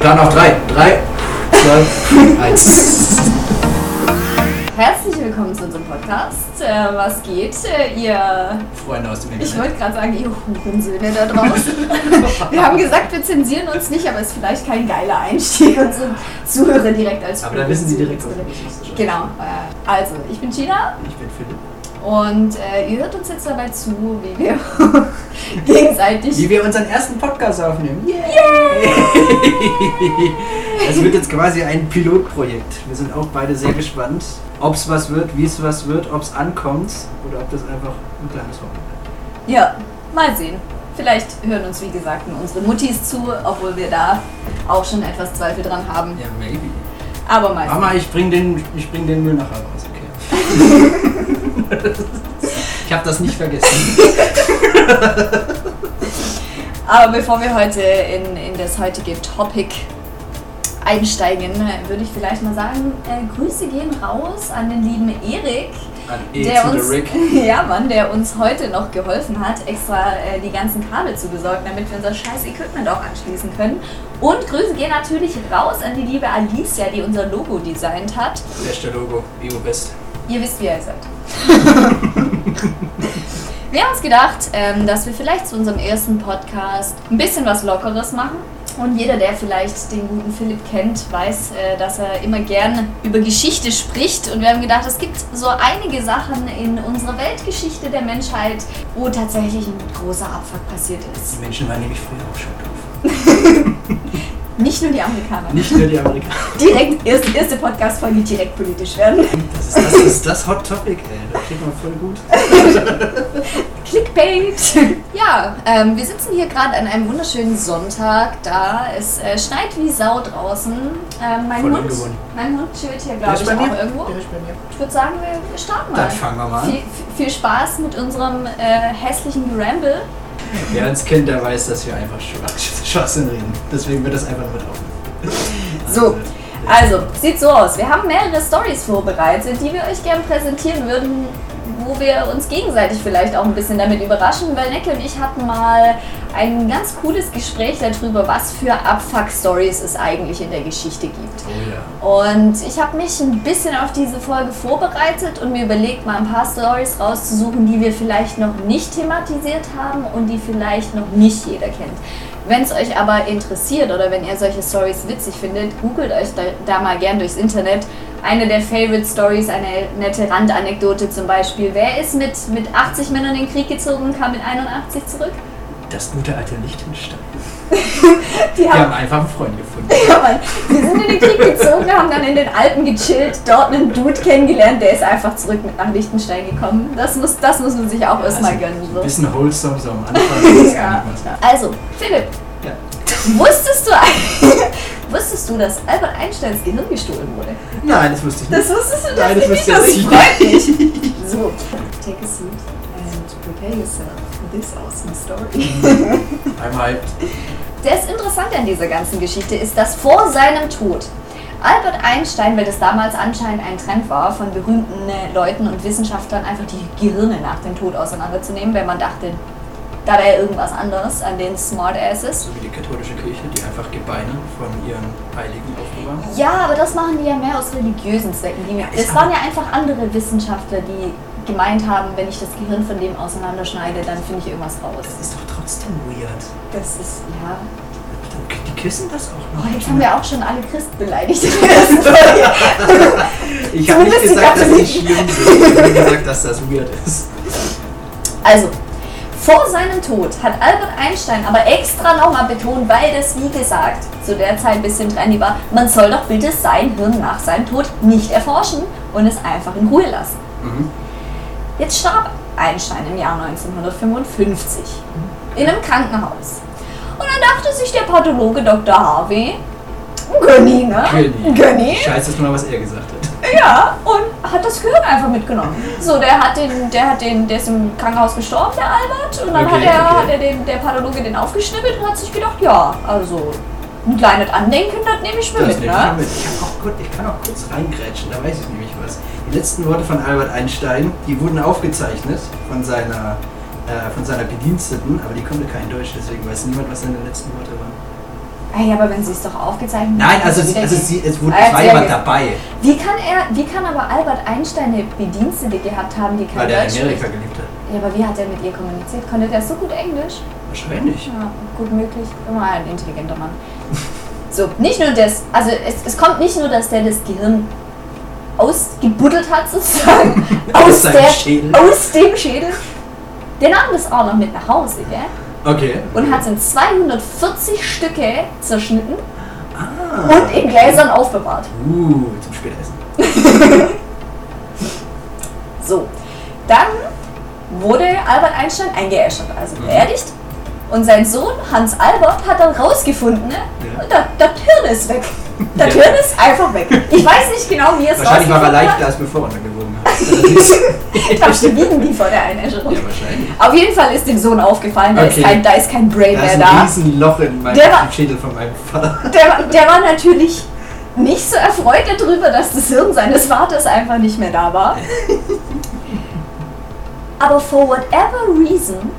Dann noch drei. Drei, zwei, eins. Herzlich willkommen zu unserem Podcast. Äh, was geht, äh, ihr. Freunde aus dem Ich Internet. wollte gerade sagen, ihr Hurensöhne da draußen. wir haben gesagt, wir zensieren uns nicht, aber es ist vielleicht kein geiler Einstieg, unsere Zuhörer direkt als Aber da wissen sie direkt, was. Genau. Äh, also, ich bin Gina Ich bin Philipp. Und äh, ihr hört uns jetzt dabei zu, wie wir gegenseitig. Wie wir unseren ersten Podcast aufnehmen. Yay! Es wird jetzt quasi ein Pilotprojekt. Wir sind auch beide sehr gespannt, ob es was wird, wie es was wird, ob es ankommt oder ob das einfach ein kleines Hobby wird. Ja, mal sehen. Vielleicht hören uns, wie gesagt, nur unsere Muttis zu, obwohl wir da auch schon etwas Zweifel dran haben. Ja, maybe. Aber mal sehen. Mama, ich bring den, ich bring den Müll nachher raus, okay? ich habe das nicht vergessen. Aber bevor wir heute in, in das heutige Topic einsteigen, würde ich vielleicht mal sagen, äh, Grüße gehen raus an den lieben Erik, An E der uns, ja Mann, der uns heute noch geholfen hat, extra äh, die ganzen Kabel zu besorgen, damit wir unser scheiß Equipment auch anschließen können. Und Grüße gehen natürlich raus an die liebe Alicia, die unser Logo designt hat. Beste Logo, Bio Best. Ihr wisst, wie ihr seid. wir haben uns gedacht, ähm, dass wir vielleicht zu unserem ersten Podcast ein bisschen was Lockeres machen. Und jeder, der vielleicht den guten Philipp kennt, weiß, äh, dass er immer gern über Geschichte spricht. Und wir haben gedacht, es gibt so einige Sachen in unserer Weltgeschichte der Menschheit, wo tatsächlich ein großer Abfuck passiert ist. Die Menschen waren nämlich früher auch schon doof. Nicht nur die Amerikaner. Nicht nur die Amerikaner. Direkt, erste, erste Podcast-Folge direkt politisch werden. Das ist das, ist das Hot Topic, ey. Das klingt mal voll gut. Clickbait! Ja, ähm, wir sitzen hier gerade an einem wunderschönen Sonntag da. Es äh, schneit wie Sau draußen. Ähm, mein, Voll Hund, ungewohnt. mein Hund chillt hier, glaube ich, auch mir. irgendwo. Der ist bei mir. Ich würde sagen, wir, starten mal. Dann fangen wir mal Viel, an. viel Spaß mit unserem äh, hässlichen Geramble. Wer uns kennt, der weiß, dass wir einfach Schwach- Schwachsinn reden. Deswegen wird das einfach mit aufnehmen. So, also, sieht so aus. Wir haben mehrere Stories vorbereitet, die wir euch gerne präsentieren würden, wo wir uns gegenseitig vielleicht auch ein bisschen damit überraschen, weil Necke und ich hatten mal ein ganz cooles Gespräch darüber, was für Abfuck-Stories es eigentlich in der Geschichte gibt. Oh ja. Und ich habe mich ein bisschen auf diese Folge vorbereitet und mir überlegt, mal ein paar Stories rauszusuchen, die wir vielleicht noch nicht thematisiert haben und die vielleicht noch nicht jeder kennt. Wenn es euch aber interessiert oder wenn ihr solche Stories witzig findet, googelt euch da, da mal gern durchs Internet. Eine der Favorite Stories, eine nette Randanekdote zum Beispiel. Wer ist mit, mit 80 Männern in den Krieg gezogen und kam mit 81 zurück? Das gute alte Liechtenstein. Die Wir haben haben einfach einen Freund gefunden. Ja, Mann. Wir sind in den Krieg gezogen, haben dann in den Alpen gechillt, dort einen Dude kennengelernt, der ist einfach zurück mit nach Liechtenstein gekommen. Das muss, das muss man sich auch erstmal Also, gönnen. Ein So. bisschen wholesome so am Anfang. Ja. Also, Philipp. Ja. wusstest du, eigentlich- wusstest du, dass Albert Einsteins Gehirn gestohlen wurde? Nein, das wusste ich nicht. Das wusstest du Nein, das nicht, wusste das ich freut mich. So, take a seat and prepare yourself for this awesome story. Einmal hyped. Das Interessante an dieser ganzen Geschichte ist, dass vor seinem Tod Albert Einstein, weil das damals anscheinend ein Trend war, von berühmten Leuten und Wissenschaftlern einfach die Gehirne nach dem Tod auseinanderzunehmen, weil man dachte, da wäre irgendwas anderes an den Smartasses. So wie die katholische Kirche, die einfach Gebeine von ihren Heiligen aufbewahren. Ja, aber das machen die ja mehr aus religiösen Zwecken. Die, ist das waren ja einfach andere Wissenschaftler, die gemeint haben, wenn ich das Gehirn von dem auseinanderschneide, dann finde ich irgendwas raus. Das ist doch trotzdem weird. Das ist, ja. Die küssen das auch Oh, noch. jetzt haben wir auch schon alle Christen beleidigt. Ich habe nicht gesagt, dass die schlimm sind. Ich habe gesagt, dass das weird ist. Also, vor seinem Tod hat Albert Einstein aber extra nochmal betont, weil das, wie gesagt, zu der Zeit ein bisschen trendy war, man soll doch bitte sein Hirn nach seinem Tod nicht erforschen und es einfach in Ruhe lassen. Mhm. Jetzt starb Einstein im Jahr 1955 in einem Krankenhaus. Und dann dachte sich der Pathologe Dr. Harvey, Gönni, ne? Gönni. Gönni. Scheiße nur mal, was er gesagt hat. Ja, und hat das Gehirn einfach mitgenommen. So, der hat den, der hat den, der ist im Krankenhaus gestorben, der Albert, und dann Okay, hat er, okay. hat er den, der Pathologe den aufgeschnippelt und hat sich gedacht, ja, also ein kleines Andenken, das nehme ich mir Das mit, nehme ich ne? mit. Ich, auch kurz, ich kann auch kurz reingrätschen, da weiß ich nämlich was. Die letzten Worte von Albert Einstein, die wurden aufgezeichnet von seiner, äh, von seiner Bediensteten, aber die konnte kein Deutsch, deswegen weiß niemand, was seine letzten Worte waren. Ey, aber wenn sie es doch aufgezeichnet Nein, also, sie, also sie, es, wurde, Ah, jemand dabei, Wie kann er, wie kann aber Albert Einstein eine Bedienstete gehabt haben, die weil kein der in Deutsch Amerika gelebt hat. Ja, aber wie hat er mit ihr kommuniziert? Konnte der so gut Englisch? Wahrscheinlich. Ja, gut möglich. Immer ein intelligenter Mann. So, nicht nur das, also es, es kommt nicht nur, dass der das Gehirn ausgebuddelt hat, sozusagen, Aus aus, seinem der, Schädel. aus dem Schädel. Der nahm das auch noch mit nach Hause, gell? Okay. Und hat es in 240 Stücke zerschnitten Ah. und in Gläsern aufbewahrt. Uh, zum Spätessen. So, dann wurde Albert Einstein eingeäschert, also beerdigt. Und sein Sohn Hans Albert hat dann rausgefunden, ne? Ja. das, Hirn ist weg. Das Ja. Hirn ist einfach weg. Ich weiß nicht genau, wie es Wahrscheinlich war er leichter, als bevor er gewogen hat. Du, wiegen die vor der Einäscherung? ja, wahrscheinlich. Auf jeden Fall ist dem Sohn aufgefallen, da, Okay. ist, kein, da ist kein Brain Da mehr ist ein da. Riesenloch in meinem war- Schädel von meinem Vater. Der, der war natürlich nicht so erfreut darüber, dass das Hirn seines Vaters einfach nicht mehr da war. Aber for whatever reason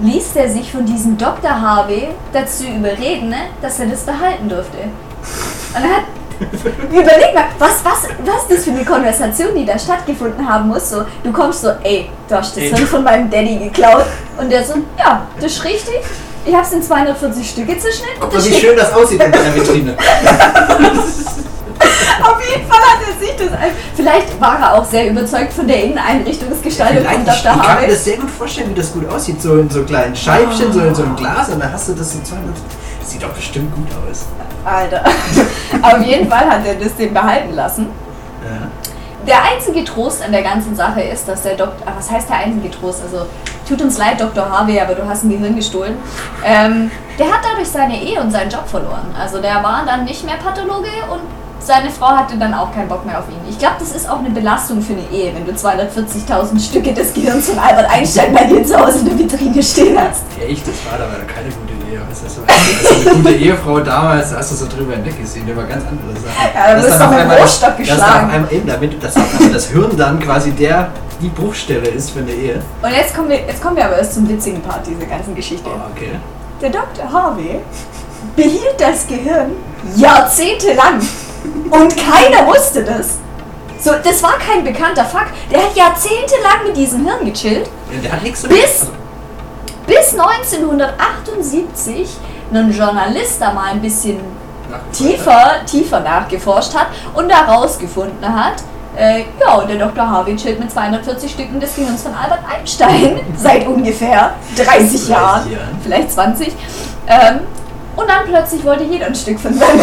ließ er sich von diesem Dr. Harvey dazu überreden, ne, dass er das behalten durfte. Und er hat. Überleg mal, was, was, was ist das für eine Konversation, die da stattgefunden haben muss. So, du kommst so, ey, du hast das. Hirn von meinem Daddy geklaut. Und der so, ja, das ist richtig. Ich hab's in 240 Stücke zerschnitten. Mal, wie schön das aussieht in der Vitrine. Auf jeden Fall hat er sich das. Vielleicht war er auch sehr überzeugt von der Inneneinrichtungsgestaltung von Vielleicht, ich, ich Dr. kann mir das sehr gut vorstellen, wie das gut aussieht. So in so kleinen Scheibchen, so in so einem Glas und dann hast du das so 200. Das sieht doch bestimmt gut aus. Alter. Auf jeden Fall hat er das dem behalten lassen. Ja. Der einzige Trost an der ganzen Sache ist, dass der Doktor. Was heißt der einzige Trost? Also, tut uns leid, Dr. Harvey, aber du hast ein Gehirn gestohlen. Ähm, der hat dadurch seine Ehe und seinen Job verloren. Also, der war dann nicht mehr Pathologe und seine Frau hatte dann auch keinen Bock mehr auf ihn. Ich glaube, das ist auch eine Belastung für eine Ehe, wenn du 240.000 Stücke des Gehirns von Albert Einstein bei dir zu Hause in der Vitrine stehen hast. Ja, echt, das war da war da keine gute Ehe. Das? Also eine gute Ehefrau damals, da hast du so drüber hinweggesehen, über ganz andere Sachen. Ja, da bist du auf einmal das- Rohrstock geschlagen. auf einmal eben damit, dass also das Hirn dann quasi der, die Bruchstelle ist für eine Ehe. Und jetzt kommen, wir, jetzt kommen wir aber erst zum witzigen Part dieser ganzen Geschichte. Oh, okay. Der Dr. Harvey behielt das Gehirn jahrzehntelang und keiner wusste das. So, das war kein bekannter Fakt. Der hat jahrzehntelang mit diesem Hirn gechillt, Ja, der hat nichts so Bis- bis 1978 ein Journalist da mal ein bisschen tiefer, tiefer nachgeforscht hat und herausgefunden hat, äh, ja, der Dr. Harvey chillt mit 240 Stücken des Gehirns von Albert Einstein seit ungefähr 30 Jahren, vielleicht 20. Ähm, und dann plötzlich wollte jeder ein Stück von seinem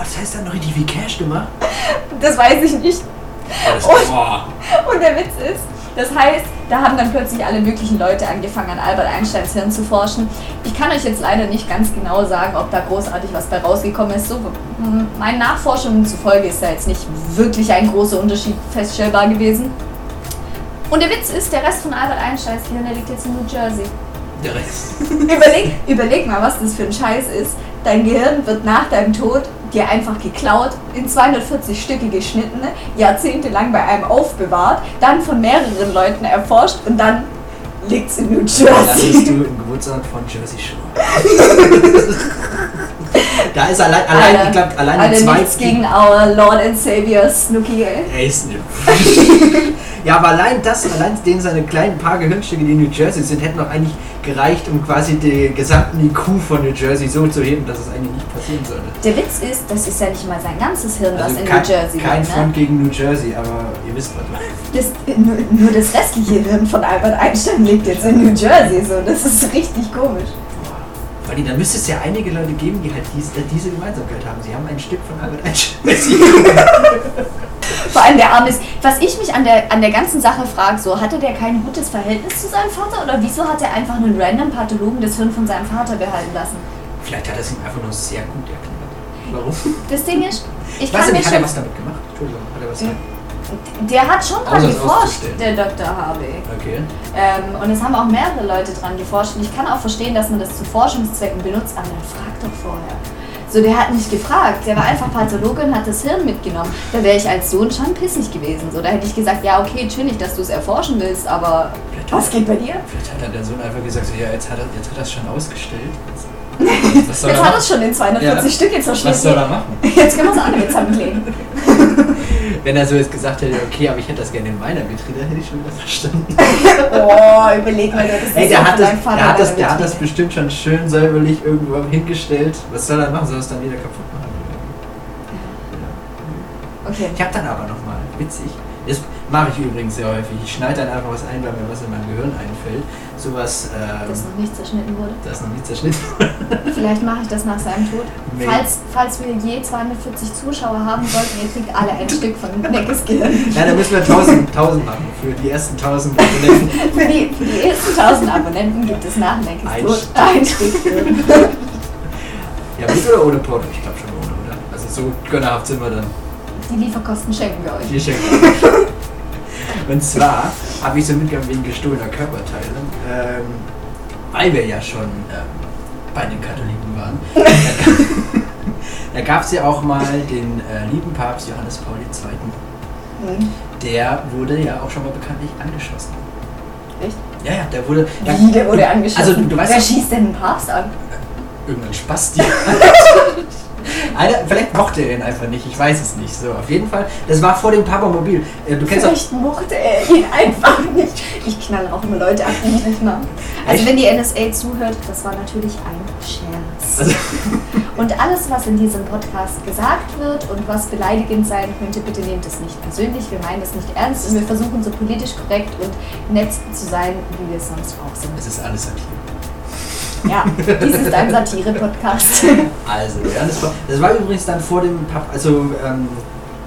das heißt, er hat noch richtig wie Cash gemacht? Das weiß ich nicht. Oh, Und-. Und der Witz ist, das heißt, da haben dann plötzlich alle möglichen Leute angefangen, an Albert Einsteins Hirn zu forschen. Ich kann euch jetzt leider nicht ganz genau sagen, ob da großartig was bei rausgekommen ist. So, meinen Nachforschungen zufolge ist da jetzt nicht wirklich ein großer Unterschied feststellbar gewesen. Und der Witz ist, der Rest von Albert Einsteins Gehirn, der liegt jetzt in New Jersey. Der Rest. Überleg, überleg mal, was das für ein Scheiß ist. Dein Gehirn wird nach deinem Tod dir einfach geklaut, in 240 Stücke geschnitten, jahrzehntelang bei einem aufbewahrt, dann von mehreren Leuten erforscht und dann liegt's in New Dann bist Jersey. du im Geburtsort von Jersey Shore. da ist allein, allein Alter, ich glaube, allein die zwei. nichts gegen our Lord and Savior Snooki, ey. Er ist ne. ja, aber allein das, allein den seine kleinen paar Gehirnstücke, die in New Jersey sind, hätten noch eigentlich gereicht, um quasi den gesamten IQ von New Jersey so zu heben, dass es eigentlich nicht passieren sollte. Der Witz ist, das ist ja nicht mal sein ganzes Hirn, was in kein, New Jersey kein liegt. Front Ne? gegen New Jersey, aber ihr wisst was. Das, nur, nur das restliche Hirn von Albert Einstein liegt jetzt in New Jersey. So, das ist richtig komisch. Weil die, dann müsste es ja einige Leute geben, die halt äh, diese Gemeinsamkeit haben. Sie haben ein Stück von Albert Einstein. Vor allem der Arme ist. Was ich mich an der, an der ganzen Sache frage, so, hatte der kein gutes Verhältnis zu seinem Vater oder wieso hat er einfach einen random Pathologen das Hirn von seinem Vater behalten lassen? Vielleicht hat er es ihm einfach nur sehr gut erklärt. Warum? Das Ding ist, ich Ich weiß kann mir nicht, hat er schon. was damit gemacht? Entschuldigung, hat er was Mhm. Der hat schon dran geforscht, der Dr. Harvey. Okay. Ähm, und es haben auch mehrere Leute dran geforscht. Und ich kann auch verstehen, dass man das zu Forschungszwecken benutzt, aber dann frag doch vorher. So, der hat nicht gefragt. Der war einfach Pathologe und hat das Hirn mitgenommen. Da wäre ich als Sohn schon pissig gewesen. So, da hätte ich gesagt, ja, okay, chillig, dass du es erforschen willst, aber Vielleicht was geht bei dir? Vielleicht hat er der Sohn einfach gesagt, so, ja, jetzt hat er, jetzt hat er es schon ausgestellt. Jetzt Jetzt er hat machen? es schon in 240 Ja. Stück, jetzt Was soll er machen? Jetzt können wir es auch noch zusammenkleben. Wenn er so jetzt gesagt hätte, okay, aber ich hätte das gerne in meiner Vitrine, hätte ich schon wieder verstanden. Oh, überleg mal, das ist Ey, der hat, das, Vater der, hat das, der hat das bestimmt schon schön säuberlich irgendwo hingestellt. Was soll er machen? Soll er es dann wieder kaputt machen? Okay. Ich habe dann aber nochmal, witzig, das mache ich übrigens sehr häufig. Ich schneide dann einfach was ein, weil mir was in meinem Gehirn einfällt. Sowas, ähm, Das noch nicht zerschnitten wurde. das noch nicht zerschnitten wurde. Vielleicht mache ich das nach seinem Tod. Nee. Falls, falls wir je 240 Zuschauer haben sollten, ihr kriegt alle ein Stück von Neckes Gehirn. Ja, dann müssen wir 1000, 1000 machen. Für die ersten 1000 Abonnenten. Für die, für die ersten 1000 Abonnenten gibt es nach Neckes Ein Tod Stück. ein Stück Gehirn. Ja, mit oder ohne Porto? Ich glaube schon ohne, oder? Also so gönnerhaft sind wir dann. Die Lieferkosten schenken wir euch. Die schenken Und zwar habe ich so mitgenommen wegen gestohlener Körperteile, ähm, weil wir ja schon ähm, bei den Katholiken waren. da gab es ja auch mal den äh, lieben Papst Johannes Paul II. Hm. Der wurde ja auch schon mal bekanntlich angeschossen. Echt? Ja, ja, der wurde. Ja, Wie, der wurde angeschossen? Also, du weißt Wer schießt denn den Papst an? irgendein Spasti. Alter, vielleicht mochte er ihn einfach nicht, ich weiß es nicht. So, auf jeden Fall, das war vor dem Papamobil. Äh, Du kennst auch. Vielleicht mochte er ihn einfach nicht. Ich knalle auch immer Leute ab, die ich nicht mag. Also wenn die NSA zuhört, das war natürlich ein Scherz. Also, Und alles, was in diesem Podcast gesagt wird und was beleidigend sein könnte, bitte nehmt es nicht persönlich. Wir meinen es nicht ernst und wir versuchen so politisch korrekt und nett zu sein, wie wir sonst auch sind. es ist alles Satire. Ja, dies ist ein Satire-Podcast. Also, ja, das war, das war übrigens dann vor dem Pap, also ähm,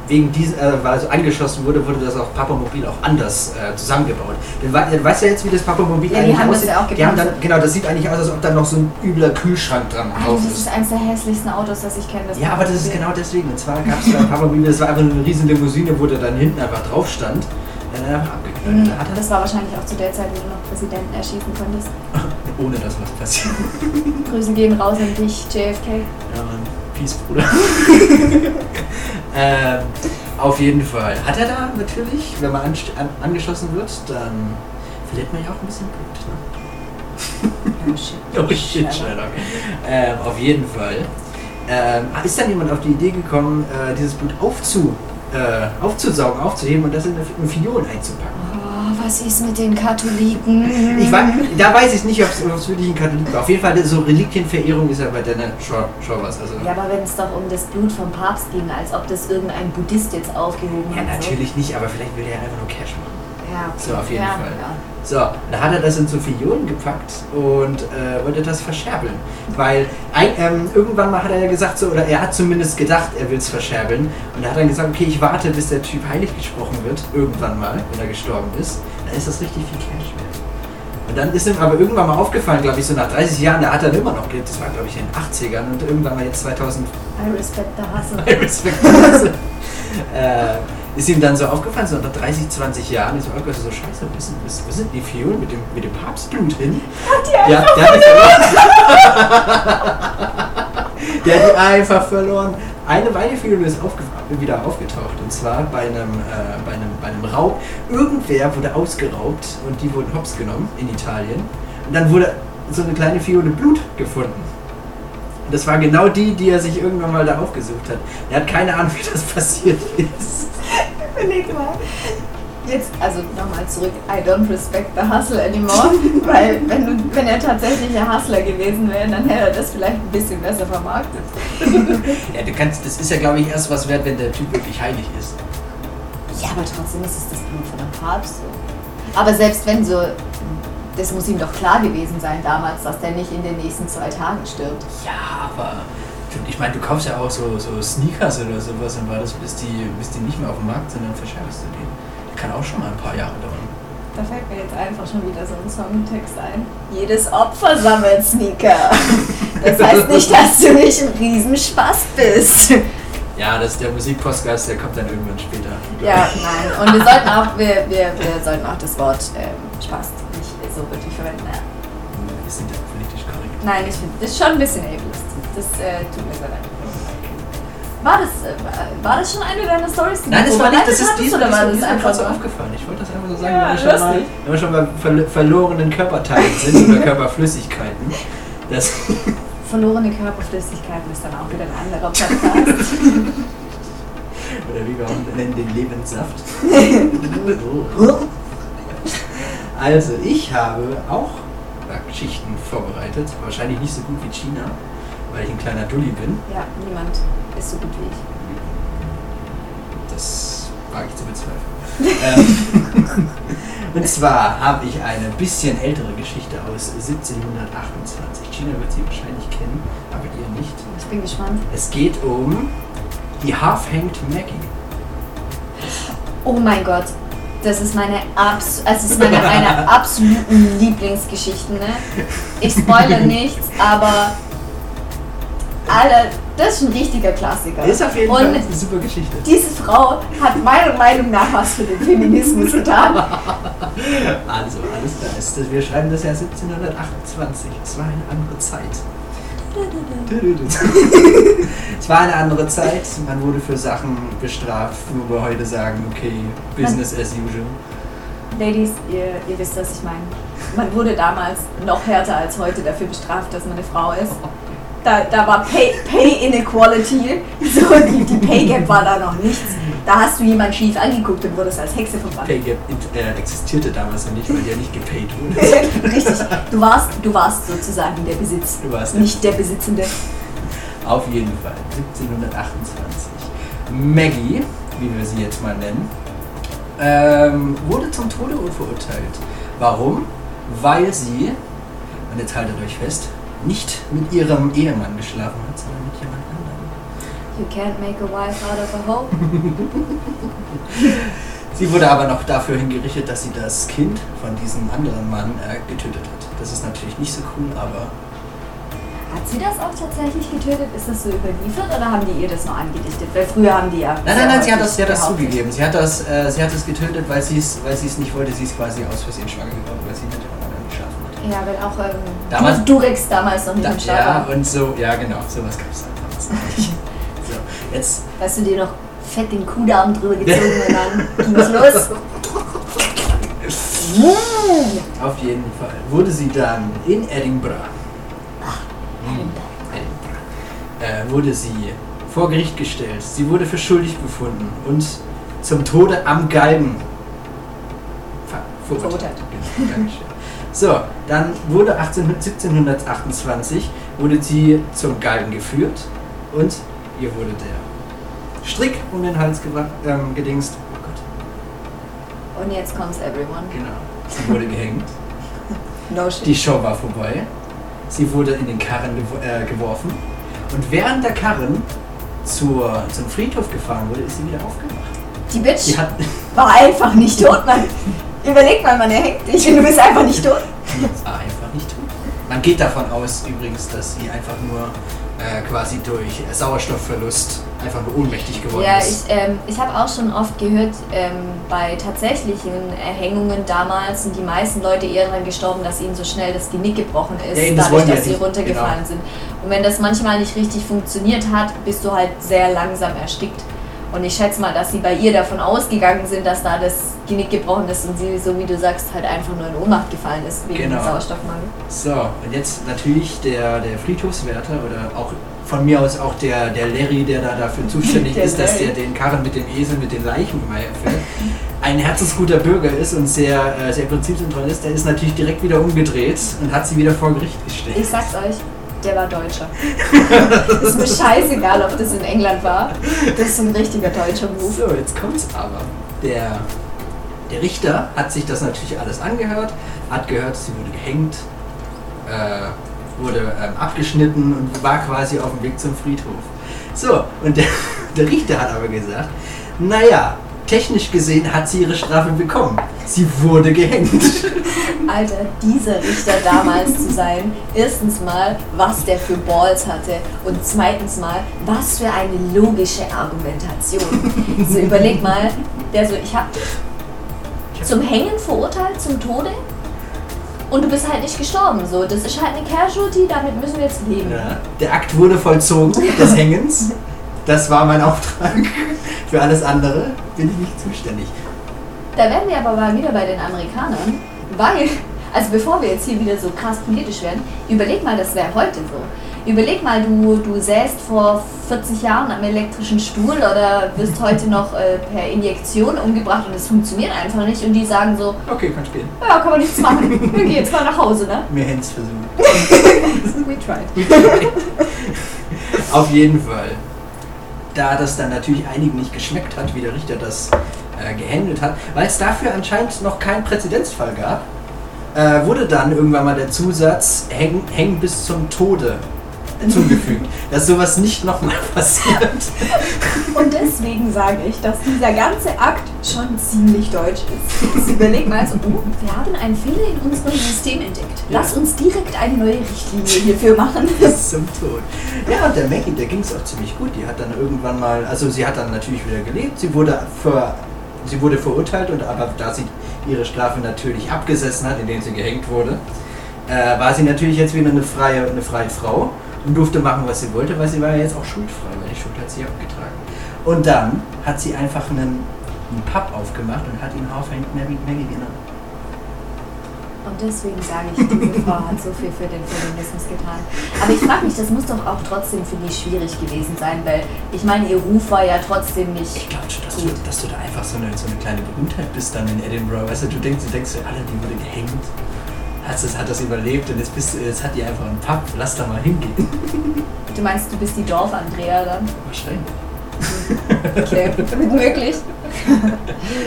wegen diesen, äh, weil so angeschossen wurde, wurde das auch Papamobil auch anders äh, zusammengebaut. Du, wei- du weißt ja jetzt, wie das Papamobil Ja, die eigentlich haben das aussieht. ja auch die haben dann. Genau, das sieht eigentlich aus, als ob da noch so ein übler Kühlschrank dran Alter, drauf das ist. ist eines der hässlichsten Autos, das ich kenne. Ja, aber das ist genau deswegen. Und zwar gab es beim Papamobil, das war einfach eine riesen Limousine, wo der dann hinten einfach drauf stand. Der dann einfach abgeknallt. Mhm, Da hat Das war wahrscheinlich auch zu der Zeit, wo du noch Präsidenten erschießen konntest. ohne dass was passiert. Grüßen gehen raus an dich, JFK. Ja, Mann. Peace, Bruder. ähm, auf jeden Fall. Hat er da natürlich, wenn man anst- an, angeschossen wird, dann verliert man ja auch ein bisschen Blut. Ne? Oh shit. Oh shit, Sherlock. Ähm, auf jeden Fall. Ähm, ist dann jemand auf die Idee gekommen, äh, dieses Blut aufzu, äh, aufzusaugen, aufzuheben und das in eine, in Fiole einzupacken? Was ist mit den Katholiken? Ich weiß, da weiß ich nicht, ob es wirklich ein Katholik war. Auf jeden Fall, so Reliquienverehrung ist ja bei der schon, schon was. Also, Ja, aber wenn es doch um das Blut vom Papst ging, als ob das irgendein Buddhist jetzt aufgehoben ja, hat. natürlich nicht, aber vielleicht will er einfach nur Cash machen. So. Ja, okay. So, auf jeden ja, Fall. Ja. So, da hat er das in so Fiolen gepackt und äh, wollte das verscherbeln. Weil ein, ähm, irgendwann mal hat er ja gesagt, so, oder er hat zumindest gedacht, er will es verscherbeln. Und er hat dann gesagt, okay, ich warte, bis der Typ heilig gesprochen wird, irgendwann mal, wenn er gestorben ist. Ist das richtig viel Cash wert. Und dann ist ihm aber irgendwann mal aufgefallen, glaube ich, so nach 30 Jahren, da hat er immer noch Geld, das war glaube ich in den 80ern und irgendwann mal jetzt 2000 I respect the hustle. I respect das. äh, ist ihm dann so aufgefallen, so nach 30, 20 Jahren, ist aufgefallen, so scheiße, wo sind, wo sind die Fiolen mit dem, mit dem Papstblut hin? die ja, der hat die verloren. der hat die einfach verloren. Eine Weidefiole ist aufge wieder aufgetaucht und zwar bei einem, äh, bei, einem, bei einem Raub. Irgendwer wurde ausgeraubt und die wurden hops genommen in Italien. Und dann wurde so eine kleine Fiole Blut gefunden. Und das war genau die, die er sich irgendwann mal da aufgesucht hat. Er hat keine Ahnung, wie das passiert ist. Überleg mal. Jetzt, also nochmal zurück, I don't respect the hustle anymore, weil wenn, du, wenn er tatsächlich ein Hustler gewesen wäre, dann hätte er das vielleicht ein bisschen besser vermarktet. Ja, du kannst, das ist ja, glaube ich, erst was wert, wenn der Typ wirklich heilig ist. Ja, aber trotzdem ist es das Blut von dem Papst. So. Aber selbst wenn so, das muss ihm doch klar gewesen sein damals, dass der nicht in den nächsten zwei Tagen stirbt. Ja, aber ich meine, du kaufst ja auch so, so Sneakers oder sowas und war das, bis die, bis die nicht mehr auf dem Markt sind, dann verscherbst du die. Kann auch schon mal ein paar Jahre dauern. Da fällt mir jetzt einfach schon wieder so ein Songtext ein. Jedes Opfer sammelt Sneaker. Das heißt nicht, dass du nicht ein Riesenspaß bist. Ja, das ist der Musikpostcast, der kommt dann irgendwann später. Ja, nein. Und wir sollten auch, wir, wir, wir sollten auch das Wort ähm, Spaß nicht so wirklich verwenden. Ja. Wir sind ja politisch korrekt. Nein, ich finde das ist schon ein bisschen ableist. Das äh, tut mir sehr leid. War das, äh, war das schon eine deiner Stories, die Nein, das war nicht, das ist diesmal, oder war das mir einfach so aufgefallen. Ich wollte das einfach so sagen, Ja, wenn, wir schon mal, wenn wir schon bei verl verlorenen Körperteilen sind oder Körperflüssigkeiten. Das verlorene Körperflüssigkeiten ist dann auch wieder ein anderer Podcast. Oder wie wir auch nennen, den Lebenssaft. also, ich habe auch Geschichten vorbereitet. Wahrscheinlich nicht so gut wie China, weil ich ein kleiner Dulli bin. ja, niemand ist so gut wie ich. Das wage ich zu bezweifeln. ähm, und zwar habe ich eine bisschen ältere Geschichte aus 1728. China wird sie wahrscheinlich kennen, aber ihr nicht. Ich bin gespannt. Es geht um die Half-Hanged Maggie. Oh mein Gott, das ist meine, abs also ist meine eine absoluten Lieblingsgeschichten. Ne? Ich spoilere nichts, aber Alter, das ist ein richtiger Klassiker. Ist auf jeden Und Fall eine super Geschichte. diese Frau hat meiner Meinung nach was für den Feminismus getan. Also, alles. Es- das- Wir schreiben das Jahr 1728. Es war eine andere Zeit. es war eine andere Zeit. Man wurde für Sachen bestraft, wo wir heute sagen, okay, Business as usual. Ladies, ihr, ihr wisst, was ich meine. Man wurde damals noch härter als heute dafür bestraft, dass man eine Frau ist. Da, da war Pay, Pay Inequality, so, die, die Pay Gap war da noch nichts. Da hast du jemand schief angeguckt und wurdest als Hexe verbrannt. Pay Gap äh, existierte damals noch nicht, weil ja nicht gepaid wurde. Richtig, du warst, du warst sozusagen der Besitz, Du warst nicht der Besitzende. Auf jeden Fall, 1728. Maggie, wie wir sie jetzt mal nennen, ähm, wurde zum Tode verurteilt. Warum? Weil sie, und jetzt haltet euch fest, nicht mit ihrem Ehemann geschlafen hat, sondern mit jemand anderem. You can't make a wife out of a hoe. Sie wurde aber noch dafür hingerichtet, dass sie das Kind von diesem anderen Mann äh, getötet hat. Das ist natürlich nicht so cool, aber Hat sie das auch tatsächlich getötet? Ist das so überliefert oder haben die ihr das nur angedichtet? Weil früher haben die ja. Nein, nein, nein, sie hat das, sie hat das zugegeben. Sie hat das, äh, sie hat es getötet, weil sie es weil sie es nicht wollte. Sie ist quasi aus Versehen schwanger geworden, weil sie mit Ja, wenn auch ähm, Damals- du, Durex damals noch nicht Da, am Start ja, war. und so, ja genau, sowas gab es damals noch nicht. So, jetzt, Hast du dir noch fett den Kuhdarm drüber gezogen und dann ging's los? auf jeden Fall, wurde sie dann in Edinburgh, äh, wurde sie vor Gericht gestellt. Sie wurde für schuldig befunden und zum Tode am Galgen ver- verurteilt. Verurteilt. So, dann wurde 18, 1728 wurde sie zum Galgen geführt und ihr wurde der Strick um den Hals ähm, gedingst. Oh Gott, Und jetzt kommt's everyone. genau. Sie wurde gehängt. No shit. Die Show war vorbei. Sie wurde in den Karren äh, geworfen. Und während der Karren zur, zum Friedhof gefahren wurde, ist sie wieder aufgewacht. Die Bitch Sie hat war einfach nicht tot, Mann. Überleg mal, man erhängt dich und du bist einfach nicht tot. die war einfach nicht tot. Man geht davon aus übrigens, dass sie einfach nur äh, quasi durch Sauerstoffverlust einfach nur ohnmächtig geworden Ja, ich, ist. ähm, ich habe auch schon oft gehört, ähm, bei tatsächlichen Erhängungen damals sind die meisten Leute eher daran gestorben, dass ihnen so schnell das Genick gebrochen ist, Ja, das dadurch, dass ja sie nicht. runtergefallen Genau. sind. Und wenn das manchmal nicht richtig funktioniert hat, bist du halt sehr langsam erstickt. Und ich schätze mal, dass sie bei ihr davon ausgegangen sind, dass da das Genick gebrochen ist und sie, so wie du sagst, halt einfach nur in Ohnmacht gefallen ist wegen Genau. dem Sauerstoffmangel. So, und jetzt natürlich der, der Friedhofswärter oder auch von mir aus auch der, der Larry, der da dafür zuständig ist, dass der Larry. den Karren mit dem Esel, mit den Leichen fährt, ein herzensguter Bürger ist und sehr, äh, sehr prinzipientreu ist, der ist natürlich direkt wieder umgedreht und hat sie wieder vor Gericht gestellt. Ich sag's euch, der war Deutscher. ist mir scheißegal, ob das in England war. Das ist ein richtiger deutscher Move. So, jetzt kommt's aber. Der, der Richter hat sich das natürlich alles angehört, hat gehört, sie wurde gehängt, äh, wurde ähm, abgeschnitten und war quasi auf dem Weg zum Friedhof. So, und der, der Richter hat aber gesagt, naja, technisch gesehen hat sie ihre Strafe bekommen. Sie wurde gehängt. Alter, dieser Richter damals zu sein, erstens mal, was der für Balls hatte und zweitens mal, was für eine logische Argumentation. So überleg mal, der so, ich hab zum Hängen verurteilt, zum Tode und du bist halt nicht gestorben. So, das ist halt eine Casualty, damit müssen wir jetzt leben. Ja, der Akt wurde vollzogen, des Hängens. Das war mein Auftrag. Für alles andere bin ich nicht zuständig. Da werden wir aber mal wieder bei den Amerikanern, weil, also bevor wir jetzt hier wieder so krass politisch werden, überleg mal, das wäre heute so. Überleg mal, du, du säst vor 40 Jahren am elektrischen Stuhl oder wirst heute noch äh, per Injektion umgebracht und es funktioniert einfach nicht und die sagen so, Okay, kannst gehen. ja, kann man nichts machen. Wir gehen jetzt mal nach Hause, ne? Mir Hens versucht. We tried. Auf jeden Fall. Da das dann natürlich einigen nicht geschmeckt hat, wie der Richter das äh, gehandelt hat, weil es dafür anscheinend noch keinen Präzedenzfall gab, äh, wurde dann irgendwann mal der Zusatz hängen, hängen bis zum Tode zugefügt, dass sowas nicht nochmal passiert. Und deswegen sage ich, dass dieser ganze Akt schon ziemlich deutsch ist. Jetzt überleg mal so, oh, wir haben einen Fehler in unserem System entdeckt. Lass uns direkt eine neue Richtlinie hierfür machen. bis zum Tod. Ja, und der Maggie, der ging es auch ziemlich gut. Die hat dann irgendwann mal, also sie hat dann natürlich wieder gelebt. Sie wurde für, sie wurde verurteilt und aber da sie ihre Strafe natürlich abgesessen hat, indem sie gehängt wurde, äh, war sie natürlich jetzt wieder eine freie, eine freie Frau und durfte machen, was sie wollte, weil sie war ja jetzt auch schuldfrei, weil die Schuld hat sie abgetragen. Und dann hat sie einfach einen, einen Pub aufgemacht und hat ihn Haarfeind Maggie, genannt. Und deswegen sage ich, diese Frau hat so viel für den Feminismus getan. Aber ich frage mich, das muss doch auch trotzdem für die schwierig gewesen sein, weil ich meine, ihr Ruf war ja trotzdem nicht. Ich glaube schon, dass du, dass du da einfach so eine, so eine kleine Berühmtheit bist dann in Edinburgh. Weißt du, du denkst, du denkst, alle, die wurde gehängt. Hat das, hat das überlebt und jetzt, bist jetzt hat die einfach einen Pub. Lass da mal hingehen. Du meinst, du bist die Dorf-Andrea dann? Wahrscheinlich. Okay, möglich.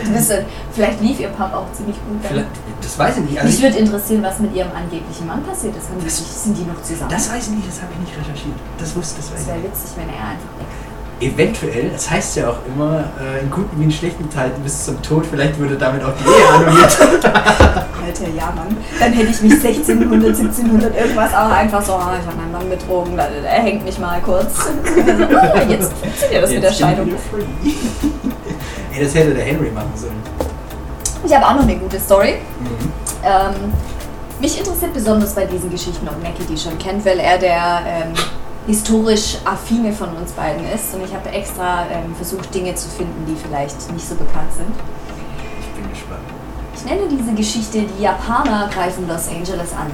Du bist, vielleicht lief ihr Pub auch ziemlich gut. Vielleicht, das weiß ich nicht. Also Mich ich, würde interessieren, was mit ihrem angeblichen Mann passiert ist. Das- sind die noch zusammen? das weiß ich nicht, das habe ich nicht recherchiert. Das wusste das Das ich wäre witzig, wenn er einfach weg Eventuell, das heißt ja auch immer, äh, in guten wie in schlechten Zeiten bis zum Tod, vielleicht würde damit auch die Ehe annulliert. Alter, ja, Mann. Dann hätte ich mich 1600, 1700 irgendwas auch einfach so, ah, ich habe meinen Mann betrogen, er hängt mich mal kurz. Dann so, ah, jetzt funktioniert das mit der Jetzt bin ich Scheidung. Ey, das hätte der Henry machen sollen. Ich habe auch noch eine gute Story. Mhm. Ähm, mich interessiert besonders bei diesen Geschichten, ob Mackie die schon kennt, weil er der ähm, historisch affine von uns beiden ist. Und ich habe extra ähm, versucht, Dinge zu finden, die vielleicht nicht so bekannt sind. Ich bin gespannt. Ich nenne diese Geschichte Die Japaner greifen Los Angeles an.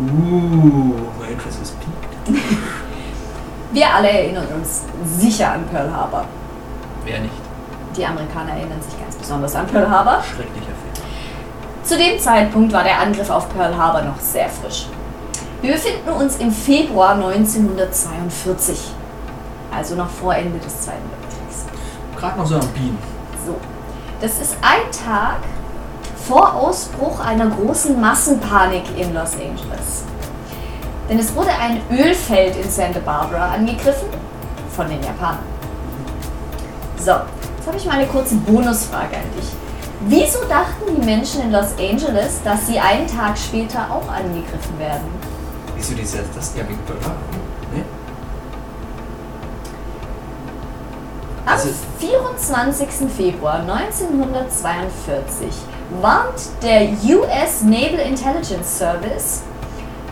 Uh, mein Interesse ist piekt. Wir alle erinnern uns sicher an Pearl Harbor. Wer nicht? Die Amerikaner erinnern sich ganz besonders an Pearl Harbor. Schrecklicher Film. Zu dem Zeitpunkt war der Angriff auf Pearl Harbor noch sehr frisch. Wir befinden uns im Februar 1942, also noch vor Ende des Zweiten Weltkriegs. Gerade noch so am Bienen. So, das ist ein Tag vor Ausbruch einer großen Massenpanik in Los Angeles. Denn es wurde ein Ölfeld in Santa Barbara angegriffen von den Japanern. So, jetzt habe ich mal eine kurze Bonusfrage an dich. Wieso dachten die Menschen in Los Angeles, dass sie einen Tag später auch angegriffen werden? Wieso die das, das ja Harbor, ne? Am Also- 24. Februar 1942 warnt der US Naval Intelligence Service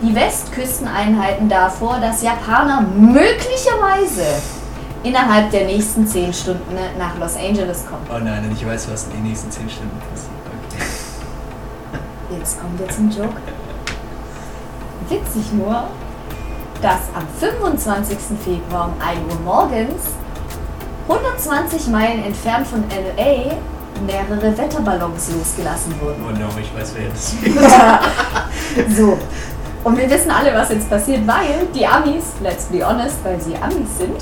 die Westküsteneinheiten davor, dass Japaner möglicherweise innerhalb der nächsten 10 Stunden nach Los Angeles kommen. Oh nein, und ich weiß, was in den nächsten 10 Stunden passiert. Okay. Jetzt kommt jetzt ein Joke. Witzig nur, dass am 25. Februar um 1 Uhr morgens 120 Meilen entfernt von LA mehrere Wetterballons losgelassen wurden. Oh no, ich weiß, wer das ist. so. Und wir wissen alle, was jetzt passiert, weil die Amis, let's be honest, weil sie Amis sind,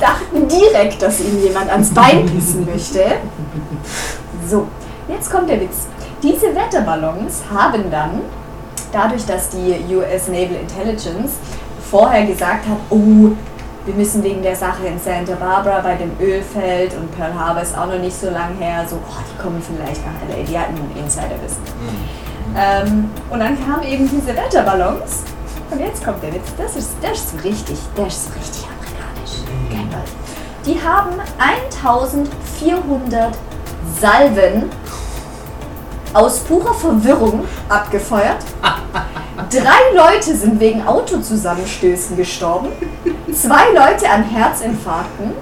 dachten direkt, dass ihnen jemand ans Bein pissen möchte. So, jetzt kommt der Witz. Diese Wetterballons haben dann, dadurch, dass die US Naval Intelligence vorher gesagt hat, oh, wir müssen wegen der Sache in Santa Barbara bei dem Ölfeld und Pearl Harbor ist auch noch nicht so lang her, so, oh, die kommen vielleicht nach LA, die hatten ein Insiderwissen. Ähm, und dann kamen eben diese Wetterballons. Und jetzt kommt der Witz. Das ist, das ist richtig, das ist richtig amerikanisch. Leute. Die haben 1400 Salven aus purer Verwirrung abgefeuert. Drei Leute sind wegen Autozusammenstößen gestorben. Zwei Leute an Herzinfarkten.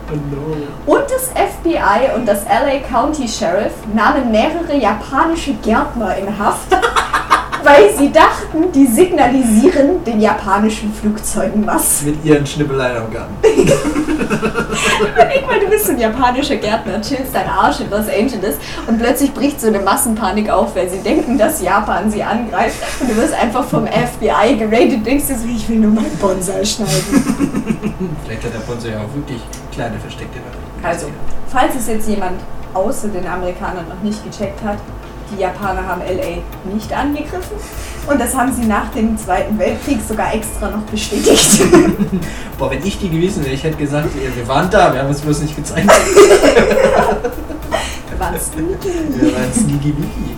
Oh. Und das FBI und das LA County Sheriff nahmen mehrere japanische Gärtner in Haft weil sie dachten, die signalisieren den japanischen Flugzeugen was. Mit ihren Schnippeleien am Garten. Überleg mal, du bist ein japanischer Gärtner, chillst deinen Arsch in Los Angeles und plötzlich bricht so eine Massenpanik auf, weil sie denken, dass Japan sie angreift und du wirst einfach vom FBI geradet und denkst dir so, ich will nur meinen Bonsai schneiden. Vielleicht hat der ja auch wirklich kleine versteckte Werte. Also, falls es jetzt jemand außer den Amerikanern noch nicht gecheckt hat, die Japaner haben LA nicht angegriffen und das haben sie nach dem Zweiten Weltkrieg sogar extra noch bestätigt. Boah, wenn ich die gewesen wäre, ich hätte gesagt, wir waren da, wir haben es bloß nicht gezeigt. Wir waren sneaky. Wir waren sneaky wiki.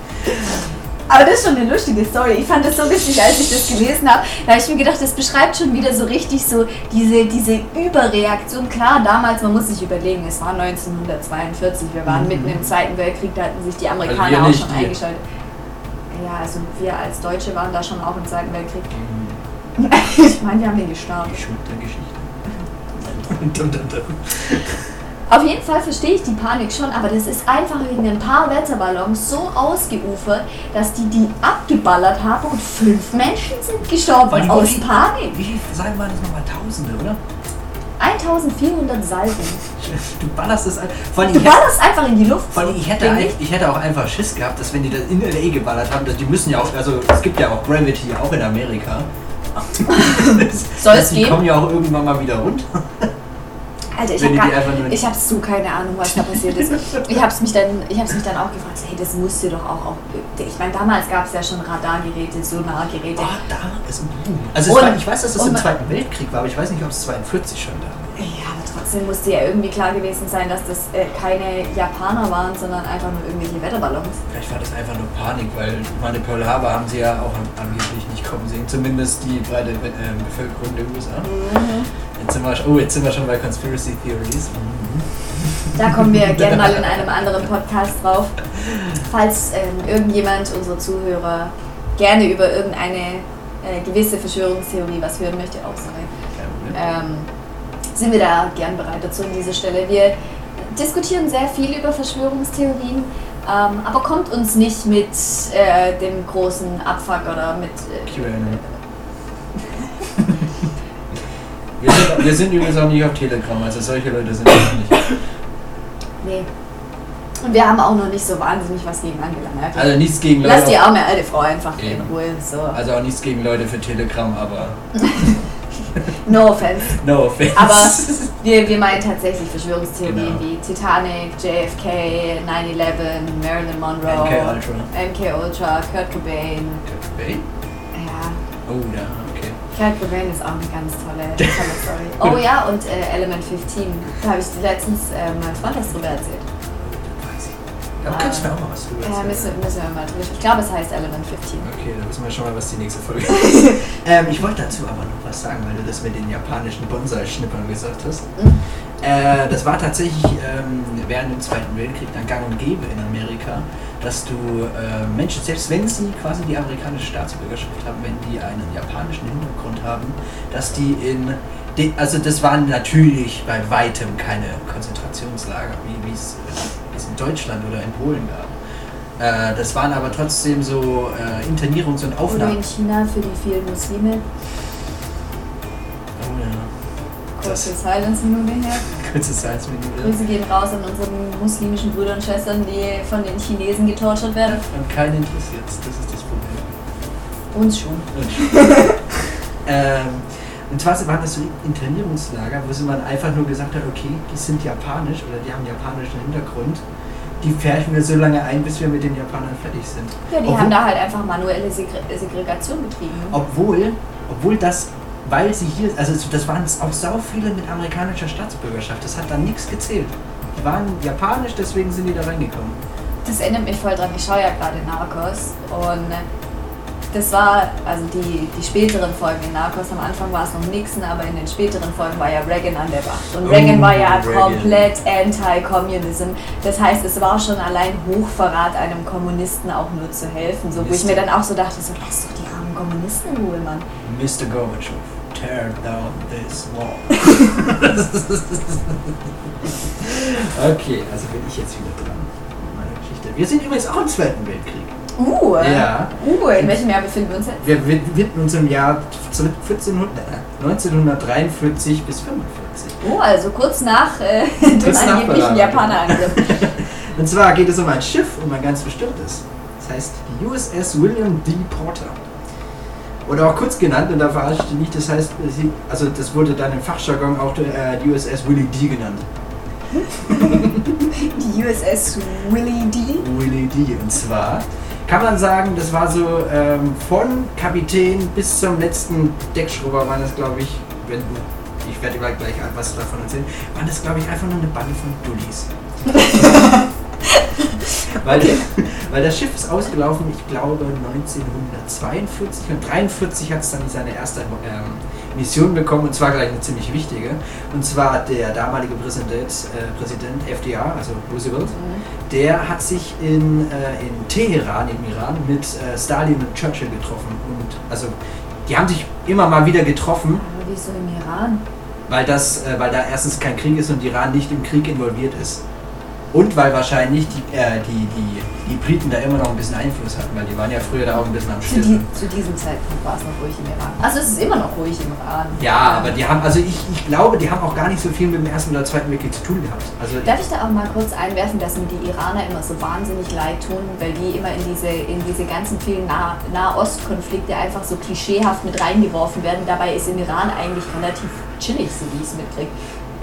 Aber das ist schon eine lustige Story. Ich fand das so witzig, als ich das gelesen habe. Da habe ich mir gedacht, das beschreibt schon wieder so richtig so diese, diese Überreaktion. Klar, damals, man muss sich überlegen, es war 1942, wir waren Mhm. mitten im Zweiten Weltkrieg, da hatten sich die Amerikaner wir auch schon eingeschaltet. Ja, also wir als Deutsche waren da schon auch im Zweiten Weltkrieg. Mhm. Ich meine, wir haben den gestartet. Dum, dum, dum. Auf jeden Fall verstehe ich die Panik schon, aber das ist einfach wegen ein paar Wetterballons so ausgeufert, dass die die abgeballert haben und fünf Menschen sind gestorben aus wie- Panik. Wie viel Salben waren das nochmal? Tausende, oder? 1400 Salven. Du ballerst das ein. Vor allem, Du hätte, ballerst einfach in die Luft. vor allem ich, hätte ein, ich hätte auch einfach Schiss gehabt, dass wenn die das in L.A. geballert haben, dass die müssen ja auch, also es gibt ja auch Gravity, auch in Amerika. Soll es die geben? kommen ja auch irgendwann mal wieder runter. Alter, ich wenn habe ich hab so keine Ahnung, was da passiert ist. Ich habe mich dann, ich hab's mich dann auch gefragt, hey, das musste doch auch, auch ich meine, damals gab es ja schon Radargeräte, Sonargeräte. Oh, da ist ein Boom. Also Und- war, ich weiß, dass es und im Zweiten Weltkrieg war, aber ich weiß nicht, ob es 42 schon da war. Ja, aber trotzdem musste ja irgendwie klar gewesen sein, dass das äh, keine Japaner waren, sondern einfach nur irgendwelche Wetterballons. Vielleicht war das einfach nur Panik, weil ich meine Pearl Harbor haben sie ja auch an- angeblich nicht kommen sehen. Zumindest die breite äh, Bevölkerung der USA. Jetzt sind wir, oh, jetzt sind wir schon bei Conspiracy Theories. Da kommen wir gerne mal in einem anderen Podcast drauf. Falls ähm, irgendjemand unserer Zuhörer gerne über irgendeine äh, gewisse Verschwörungstheorie was hören möchte, auch Problem. ähm, sind wir da gern bereit dazu an dieser Stelle. Wir diskutieren sehr viel über Verschwörungstheorien, ähm, aber kommt uns nicht mit äh, dem großen Abfuck oder mit. Äh, Wir sind, wir sind übrigens auch nicht auf Telegram, also solche Leute sind wir auch nicht. nee. Und wir haben auch noch nicht so wahnsinnig was gegen Angela Merkel. Also nichts gegen Leute. Lass die arme alte Frau einfach in Eben. Ruhe. So. also auch nichts gegen Leute für Telegram, aber No offense. no offense. Aber wir, wir meinen tatsächlich Verschwörungstheorien Genau. wie Titanic, JFK, 9-11, Marilyn Monroe, MK Ultra. MK Ultra, Kurt Cobain. Hey? Ja, Oh ja. Kurt Cobain ist auch eine ganz tolle, tolle Story. Oh ja, und äh, Element 15. Da habe ich letztens äh, meinem Freund was drüber erzählt. Da könntest du mir auch mal was drüber Ja, erzählen. müssen, müssen wir mal drüber. Ich glaube, es heißt Element 15. Okay, dann wissen wir schon mal, was die nächste Folge ist. ähm, ich wollte dazu aber noch was sagen, weil du das mit den japanischen Bonsai-Schnippern gesagt hast. Mhm. Äh, das war tatsächlich ähm, während dem Zweiten Weltkrieg dann gang und gäbe in Amerika, dass du äh, Menschen, selbst wenn sie quasi die amerikanische Staatsbürgerschaft haben, wenn die einen japanischen Hintergrund haben, dass die in. De, also, das waren natürlich bei weitem keine Konzentrationslager, wie es in Deutschland oder in Polen gab. Äh, das waren aber trotzdem so äh, Internierungs- und Oder Aufnahmen. in China für die vielen Muslime. Kurze Silence-Minute her. Kurze Salzminute. Grüße gehen raus an unsere muslimischen Brüder und Schwestern, die von den Chinesen getorturt werden. Und keinen interessiert das ist das Problem. Uns schon. ähm, und zwar waren das so Internierungslager, wo sie man einfach nur gesagt hat, okay, die sind japanisch oder die haben japanischen Hintergrund. Die pferchen wir so lange ein, bis wir mit den Japanern fertig sind. Ja, die Obwohl- haben da halt einfach manuelle Segre Segregation betrieben. Obwohl, obwohl das, weil sie hier, also das waren auch sau viele mit amerikanischer Staatsbürgerschaft. Das hat dann nichts gezählt. Die waren japanisch, deswegen sind die da reingekommen. Das erinnert mich voll dran. Ich schaue ja gerade Narcos und das war, also die, die späteren Folgen in Narcos, am Anfang war es noch Nixon, aber in den späteren Folgen war ja Reagan an der Macht. Und Oh, Reagan war ja Reagan. komplett anti-Communism. Das heißt, es war schon allein Hochverrat, einem Kommunisten auch nur zu helfen. So, wo ich mir dann auch so dachte, so lass doch die armen Kommunisten in Ruhe, Mann. Mr. Gorbachev, tear down this wall. okay, also bin ich jetzt wieder dran mit meiner Geschichte. Wir sind übrigens auch im Zweiten Weltkrieg. Uh, Ja. uh, in welchem Jahr befinden wir uns jetzt? Wir widmen uns im Jahr 1400, äh, 1943 bis 45. Oh, also kurz nach äh, dem angeblichen. Japanerangriff. Und zwar geht es um ein Schiff, um ein ganz bestimmtes. Das heißt die USS William D. Porter. Oder auch kurz genannt, und da verarsche ich dich nicht, das heißt, sie, also das wurde dann im Fachjargon auch äh, die USS Willie D. genannt. Die USS Willie D. Willie D. Und zwar kann man sagen, das war so ähm, von Kapitän bis zum letzten Deckschrubber waren das, glaube ich, wenn ich werde gleich, gleich was davon erzählen, waren das, glaube ich, einfach nur eine Bande von Dullis. weil, weil das Schiff ist ausgelaufen, ich glaube 1942 und 43 hat es dann seine erste ähm, Mission bekommen und zwar gleich eine ziemlich wichtige. Und zwar der damalige Präsident, äh, Präsident FDR, also Roosevelt, der hat sich in, äh, in Teheran im Iran mit äh, Stalin und Churchill getroffen. Und also die haben sich immer mal wieder getroffen, Aber wieso im Iran? weil, das, äh, weil da erstens kein Krieg ist und Iran nicht im Krieg involviert ist. Und weil wahrscheinlich die, äh, die, die, die Briten da immer noch ein bisschen Einfluss hatten, weil die waren ja früher da auch ein bisschen am Zu, die, zu diesem Zeitpunkt war es noch ruhig im Iran. Also es ist immer noch ruhig im Iran. Ja, aber die haben, also ich, ich glaube, die haben auch gar nicht so viel mit dem Ersten oder Zweiten Weltkrieg zu tun gehabt. Also Darf ich da auch mal kurz einwerfen, dass mir die Iraner immer so wahnsinnig leid tun, weil die immer in diese, in diese ganzen vielen nah Nahostkonflikte einfach so klischeehaft mit reingeworfen werden. Dabei ist im Iran eigentlich relativ chillig, so wie ich es mitkriege.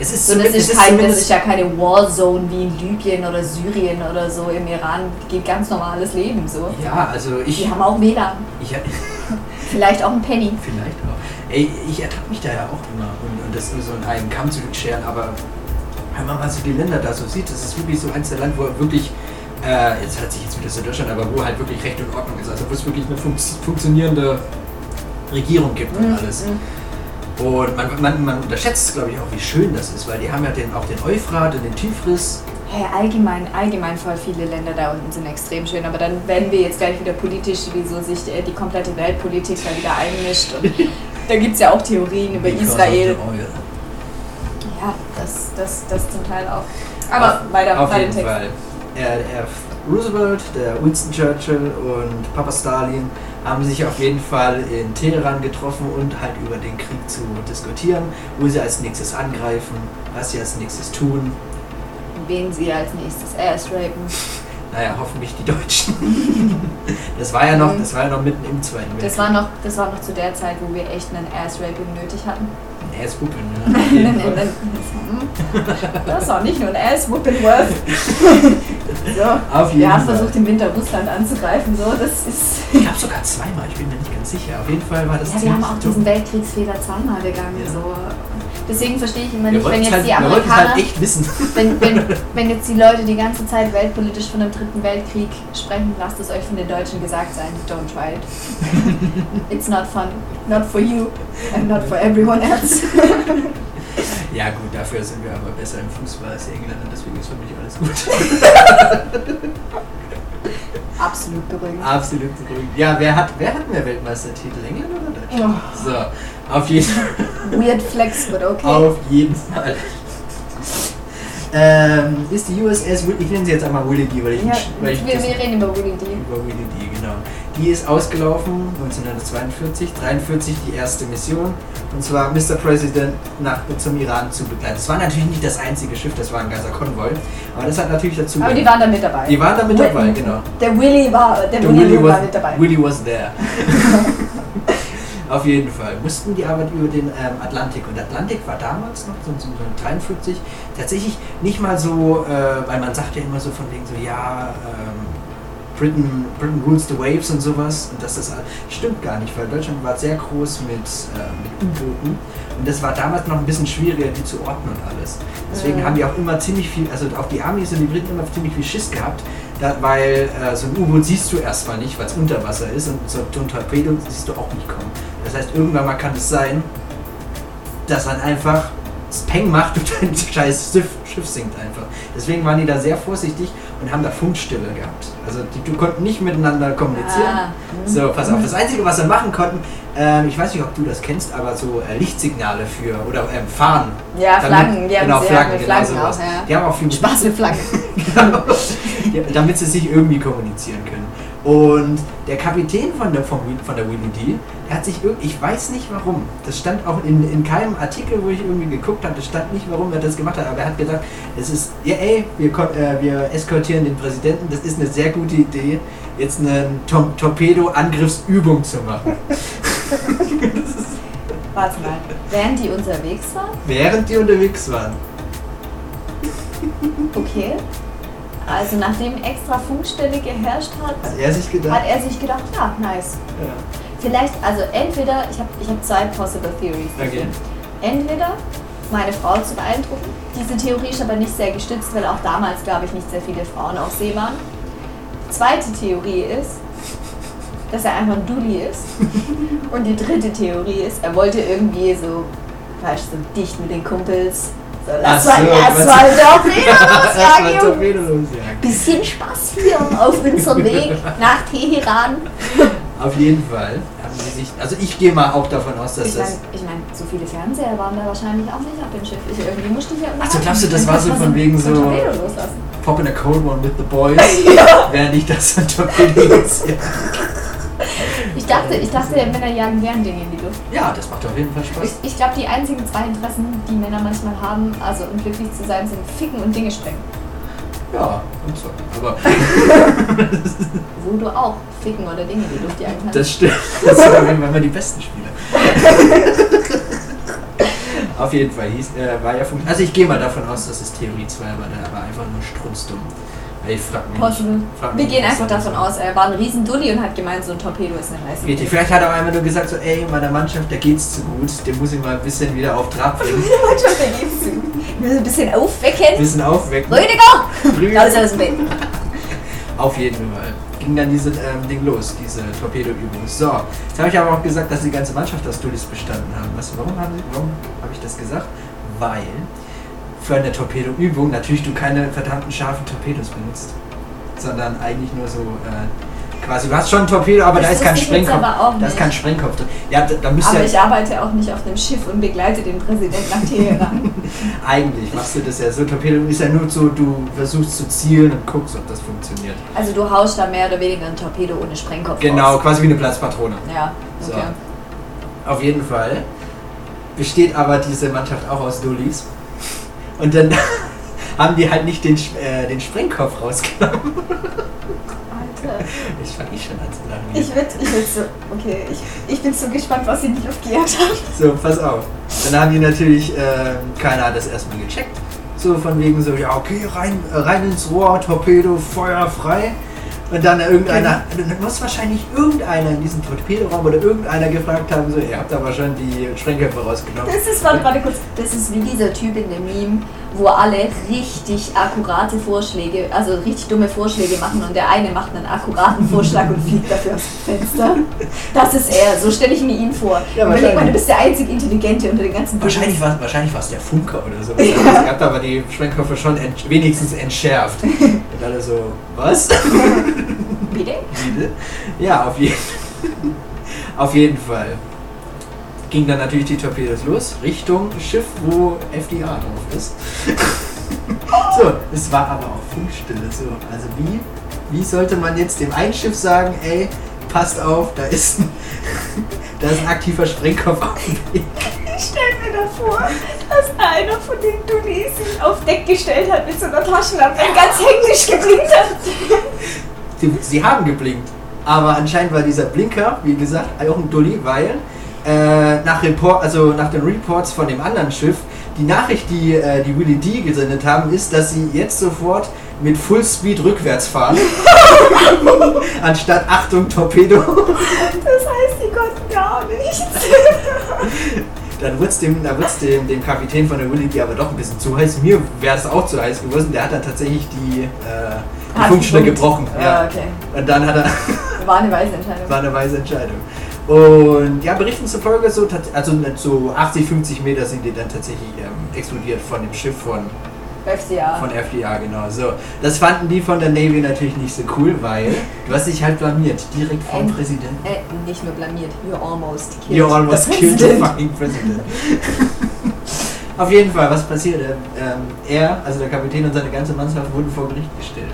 Es ist, So, das, ist kein, das ist ja keine Warzone wie in Libyen oder Syrien oder so. Im Iran geht ganz normales Leben so. Ja, also ich, Die haben auch WLAN. ich Vielleicht auch ein Penny. Vielleicht auch. Ey, ich ertappe mich da ja auch immer und, und das nur so in einen Kamm zu scheren, aber wenn man mal so die Länder da so sieht, das ist wirklich so eins der Land, wo wirklich, äh, jetzt hört sich jetzt wieder so Deutschland, aber wo halt wirklich Recht und Ordnung ist, also wo es wirklich eine fun funktionierende Regierung gibt und Mhm. Und man, man, man unterschätzt, glaube ich, auch, wie schön das ist, weil die haben ja den, auch den Euphrat und den Tigris. Hey, allgemein, allgemein voll viele Länder da unten sind extrem schön, aber dann werden wir jetzt gleich wieder politisch, wieso sich äh, die komplette Weltpolitik da wieder einmischt. Und da gibt es ja auch Theorien über Israel. Ja, das, das, das zum Teil auch. Aber weiter Auf bei den jeden Text. Fall. Er, er, Roosevelt, der Winston Churchill und Papa Stalin haben sich auf jeden Fall in Teheran getroffen und halt über den Krieg zu diskutieren, wo sie als nächstes angreifen, was sie als nächstes tun. Wen sie als nächstes airstrapen. Naja, hoffentlich die Deutschen. Das war ja noch, das war ja noch mitten im Zweiten Das war, noch, das war noch zu der Zeit, wo wir echt einen Airstraping nötig hatten. Ist Wuppen, ne? Das war nicht nur ein Ass-Whooping worth. So, Auf jeden wir haben Fall. versucht, im Winter Russland anzugreifen. So, das ist. Ich glaube sogar zweimal, ich bin mir nicht ganz sicher. Auf jeden Fall war das Ja, wir haben auch dumm. diesen Weltkriegsfehler zweimal begangen. Ja. So. Deswegen verstehe ich immer Wir nicht, wenn jetzt halt, die es Amerikaner, halt echt wissen. wenn, wenn, wenn jetzt die Leute die ganze Zeit weltpolitisch von dem dritten Weltkrieg sprechen, lasst es euch von den Deutschen gesagt sein. Don't try it. It's not fun. Not for you and not for everyone else. Ja gut, dafür sind wir aber besser im Fußball als die Engländer, deswegen ist für mich alles gut. Absolut beruhigend. Absolut beruhigend. Ja, wer hat, wer hat mehr Weltmeistertitel, England oder Deutschland? Oh, So, auf jeden, weird flex, but okay. auf jeden Fall. Ähm, ist die USS, ich nenne sie jetzt einmal Willie D, weil ich, Ja, weil ich wir, wir reden über Willy D. über Willie D, genau. Die ist ausgelaufen 1942, 43 die erste Mission und zwar Mr. President nach zum Iran zu begleiten. Das war natürlich nicht das einzige Schiff, das war ein ganzer Konvoi, aber das hat natürlich dazu Aber die waren da mit dabei. Die waren da mit dabei, genau. Der Willy war, der Der Willy, Willy war mit dabei. Willy was there. Auf jeden Fall. Mussten die aber über den ähm, Atlantik. Und Atlantik war damals noch, so, so 43, tatsächlich nicht mal so, äh, weil man sagt ja immer so von wegen so, ja, ähm, Britain, Britain rules the waves und sowas. Und das ist, stimmt gar nicht, weil Deutschland war sehr groß mit, äh, mit U-Booten. Und das war damals noch ein bisschen schwieriger, die zu ordnen und alles. Deswegen Mhm. haben die auch immer ziemlich viel, also auch die Amis und die Briten immer ziemlich viel Schiss gehabt, da, weil äh, so ein U-Boot siehst du erstmal nicht, weil es unter Wasser ist und so ein Torpedo siehst du auch nicht kommen. Das heißt, irgendwann mal kann es sein, dass dann einfach Peng macht und dein scheiß Schiff, Schiff sinkt einfach. Deswegen waren die da sehr vorsichtig und haben da Funkstille gehabt. Also die, die konnten nicht miteinander kommunizieren. Ah. So, pass auf. Das Einzige, was wir machen konnten, ähm, ich weiß nicht, ob du das kennst, aber so äh, Lichtsignale für oder ähm, Fahnen. Ja, Damit- Flaggen, die haben genau, Flaggen, genau Flaggen sowas. auch, ja. Die haben auch viel Spaß mit Flaggen. Genau. Damit sie sich irgendwie kommunizieren können. Und der Kapitän von der, vom, von der Willy D, der hat sich irgendwie, ich weiß nicht warum, das stand auch in, in keinem Artikel, wo ich irgendwie geguckt habe, das stand nicht, warum er das gemacht hat, aber er hat gesagt, es ist, ja ey, wir, äh, wir eskortieren den Präsidenten, das ist eine sehr gute Idee, jetzt eine Tor Torpedo-Angriffsübung zu machen. Warte mal, während die unterwegs waren? Während die unterwegs waren. Okay. Also nachdem extra Funkstelle geherrscht hat, Hat er sich gedacht? hat er sich gedacht, ja, nice. ja. Vielleicht, also entweder, ich habe ich hab zwei possible theories. Okay. Entweder meine Frau zu beeindrucken. Diese Theorie ist aber nicht sehr gestützt, weil auch damals, glaube ich, nicht sehr viele Frauen auf See waren. Zweite Theorie ist, dass er einfach ein Dulli ist. Und die dritte Theorie ist, er wollte irgendwie so, weißt du, so dicht mit den Kumpels. So, lass mal mal Torpedo Erstmal. Torpedo losjagen. Bisschen Spaß hier auf unserem Weg nach Teheran. Auf jeden Fall sich, also ich gehe mal auch davon aus, dass Ich meine, das... ich mein, so viele Fernseher waren da wahrscheinlich auch nicht auf dem Schiff. Ich, irgendwie musste ich ja Ach so, glaubst du, das war so von wegen ein so-. Pop in a cold one with the boys, während ich das ein Torpedo losjage. Ich dachte, ich dachte, Männer jagen gern Dinge in die Luft. Ja, das macht auf jeden Fall Spaß. Ich, ich glaube, die einzigen zwei Interessen, die Männer manchmal haben, also um glücklich zu sein, sind Ficken und Dinge sprengen. Ja, und so. Aber Wo du auch Ficken oder Dinge in die Luft jagen kannst. das stimmt. Das sind auf jeden Fall die besten Spieler. auf jeden Fall hieß, äh, war ja fun- Also ich gehe mal davon aus, dass es Theorie 2 war, der war einfach nur strunzdumm. Ich frag mich. Possible. frag Wir mich, gehen was einfach davon aus, er war ein Riesendulli und hat gemeint, so ein Torpedo ist eine nice Richtig. Vielleicht hat er einfach nur gesagt, so, ey, meiner Mannschaft, der geht's zu gut, den muss ich mal ein bisschen wieder auf Trab bringen. Mannschaft, da geht's zu. Wir müssen ein bisschen Ein aufwecken. bisschen aufwecken. Rüdiger! Raus aus dem Bett. Auf jeden Fall. Ging dann dieses ähm, Ding los, diese Torpedoübung. So, jetzt habe ich aber auch gesagt, dass die ganze Mannschaft aus Dullis bestanden haben. Was, warum habe warum hab ich das gesagt? Weil für eine Torpedoübung natürlich du keine verdammten scharfen Torpedos benutzt, sondern eigentlich nur so äh, quasi, du hast schon ein Torpedo, aber Das da ist kein Sprengkopf. Da ist kein Sprengkopf drin. Ja, da, da müsste Aber ja, ich arbeite auch nicht auf einem Schiff und begleite den Präsidenten nach Teheran. eigentlich machst du das ja so. Torpedo ist ja nur so, du versuchst zu zielen und guckst, ob das funktioniert. Also du haust da mehr oder weniger ein Torpedo ohne Sprengkopf Genau, raus. quasi wie eine Platzpatrone. Ja, So. okay. Auf jeden Fall besteht aber diese Mannschaft auch aus Dullis. Und dann haben die halt nicht den, äh, den Sprengkopf rausgenommen. Alter. Ich fange ich schon an zu lachen. Ich würd, ich so, okay, ich, ich bin so gespannt, was sie in die Luft gejagt haben. So, pass auf. Dann haben die natürlich, ähm, keiner hat das erstmal gecheckt. So von wegen so, ja okay, rein, äh, rein ins Rohr, Torpedo, Feuer frei. Und dann irgendeiner, dann muss wahrscheinlich irgendeiner in diesem Torpedoraum oder irgendeiner gefragt haben, so, ihr habt aber schon die Sprengköpfe rausgenommen. Das ist, warte, warte kurz, das ist wie dieser Typ in dem Meme, wo alle richtig akkurate Vorschläge, also richtig dumme Vorschläge machen und der eine macht einen akkuraten Vorschlag und fliegt dafür aus dem Fenster. Das ist er, so stelle ich mir ihn vor. Ja, Überleg mal, wahrscheinlich. du bist der einzig Intelligente unter den ganzen Wahrscheinlich war wahrscheinlich war's der Funker oder so. Ihr habt aber die Sprengköpfe schon ent, wenigstens entschärft. Und alle so, was? Bitte? Bitte? Ja, auf jeden, auf jeden Fall. Ging dann natürlich die Torpedos los, Richtung Schiff, wo FDR drauf ist. so, es war aber auch Funkstille. So, also wie, wie sollte man jetzt dem einen Schiff sagen, ey, passt auf, da ist ein, da ist ein aktiver Sprengkopf auf dem Weg. Ich stelle mir da vor, dass einer von den Dullis sich auf Deck gestellt hat mit so einer Taschenlampe und ganz hektisch geblinkt hat. Sie, sie haben geblinkt. Aber anscheinend war dieser Blinker, wie gesagt, auch ein Dulli, weil äh, nach, Report, also nach den Reports von dem anderen Schiff, die Nachricht, die äh, die Willy D gesendet haben, ist, dass sie jetzt sofort mit Full Speed rückwärts fahren. Anstatt Achtung, Torpedo. Das heißt, die konnten gar nichts. Dann wird es dem, wird's dem, dem Kapitän von der Willy D aber doch ein bisschen zu heiß. Mir wäre es auch zu heiß gewesen. Der hat dann tatsächlich die, äh, die Funkstelle gebrochen. Ja, okay. Und dann hat er. War eine weise Entscheidung. War eine weise Entscheidung. Und ja, Berichten zufolge so, also nicht so 80, 50 Meter sind die dann tatsächlich ähm, explodiert von dem Schiff von, FCA. von FDA, genau. So, das fanden die von der Navy natürlich nicht so cool, weil du hast dich halt blamiert, direkt vom Ähm, Präsidenten. Äh, nicht nur blamiert. You almost killed You almost the killed the president. fucking president. Auf jeden Fall, was passierte? Ähm, er, also der Kapitän und seine ganze Mannschaft wurden vor Gericht gestellt.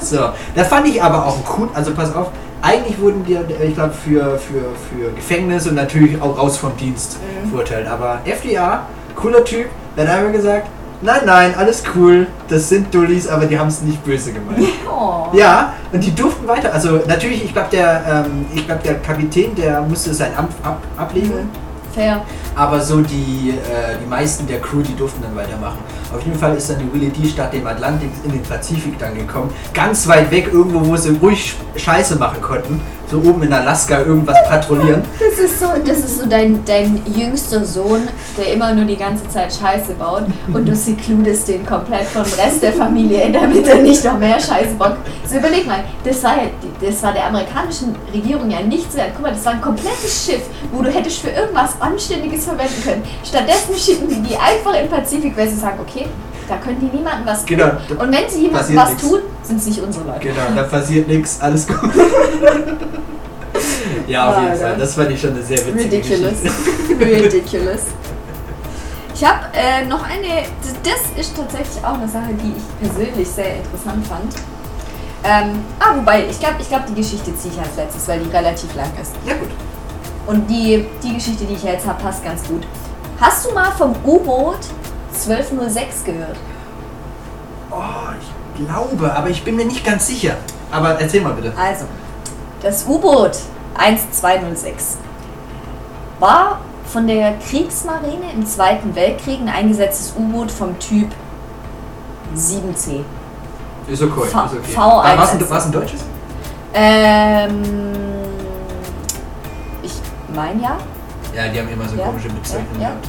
So, da fand ich aber auch gut, also pass auf, eigentlich wurden die, ich glaube, für, für, für Gefängnis und natürlich auch raus vom Dienst Mhm. verurteilt. Aber FDA, cooler Typ, der hat einfach gesagt, nein, nein, alles cool, das sind Dullis, aber die haben es nicht böse gemeint. Oh. Ja, und die durften weiter. Also natürlich, ich glaube, der, ähm, ich glaub, der Kapitän, der musste sein Amt ab, ablegen. Mhm. Fair. Aber so die, äh, die meisten der Crew, die durften dann weitermachen. Auf jeden Fall ist dann die Willie D statt dem Atlantik in den Pazifik dann gekommen. Ganz weit weg, irgendwo, wo sie ruhig Scheiße machen konnten. So oben in Alaska irgendwas patrouillieren. Das ist so, das ist so dein, dein jüngster Sohn, der immer nur die ganze Zeit Scheiße baut und du secludest den komplett vom Rest der Familie, damit er nicht noch mehr Scheiße baut. So überleg mal, das war, das war der amerikanischen Regierung ja nichts wert. Guck mal, das war ein komplettes Schiff, wo du hättest für irgendwas Anständiges verwenden können. Stattdessen schicken die die einfach im Pazifik, weil sie sagen, okay, da können die niemandem was tun. Genau. Und wenn sie jemandem was nix. tun, sind es nicht unsere Leute. Genau, da passiert nichts, alles gut. ja, auf jeden Alter. Fall. Das fand ich schon eine sehr witzige Ridiculous. Geschichte. Ridiculous. Ich habe äh, noch eine, das ist tatsächlich auch eine Sache, die ich persönlich sehr interessant fand. Ähm, ah, wobei, ich glaube, ich glaub, die Geschichte ziehe ich als letztes, weil die relativ lang ist. Ja gut. Und die, die Geschichte, die ich jetzt habe, passt ganz gut. Hast du mal vom U-Boot 1206 gehört? Oh, ich glaube, aber ich bin mir nicht ganz sicher. Aber erzähl mal bitte. Also, das U-Boot 1206 war von der Kriegsmarine im Zweiten Weltkrieg ein eingesetztes U-Boot vom Typ 7C. Ist okay. V- ist okay. V1 War es ein, ein deutsches? Ähm, ich meine ja. Ja, die haben immer so Ja, komische Bezeichnungen ja, ja. gehabt.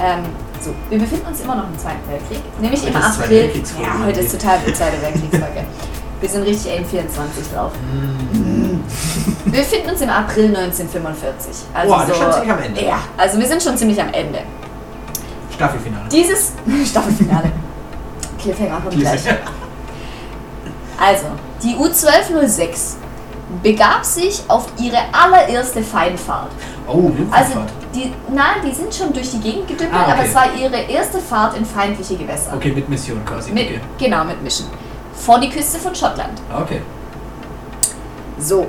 Ähm, so, wir befinden uns immer noch im Zweiten Weltkrieg. Nämlich Heute im April. Ja, heute ist total die Zweite Weltkriegsfolge. Wir sind richtig M24 drauf. Mm. Wir befinden uns im April 1945. Also Boah, so, schon ziemlich am Ende. Ja, also wir sind schon ziemlich am Ende. Staffelfinale. Dieses Staffelfinale. Cliffhanger kommt gleich. Also, die U1206 begab sich auf ihre allererste Feindfahrt. Oh, Also, die, na, die sind schon durch die Gegend gedümpelt, Ah, okay. aber es war ihre erste Fahrt in feindliche Gewässer. Okay, mit Mission quasi. Mit, okay. Genau, mit Mission. Vor die Küste von Schottland. Ah, Okay. So.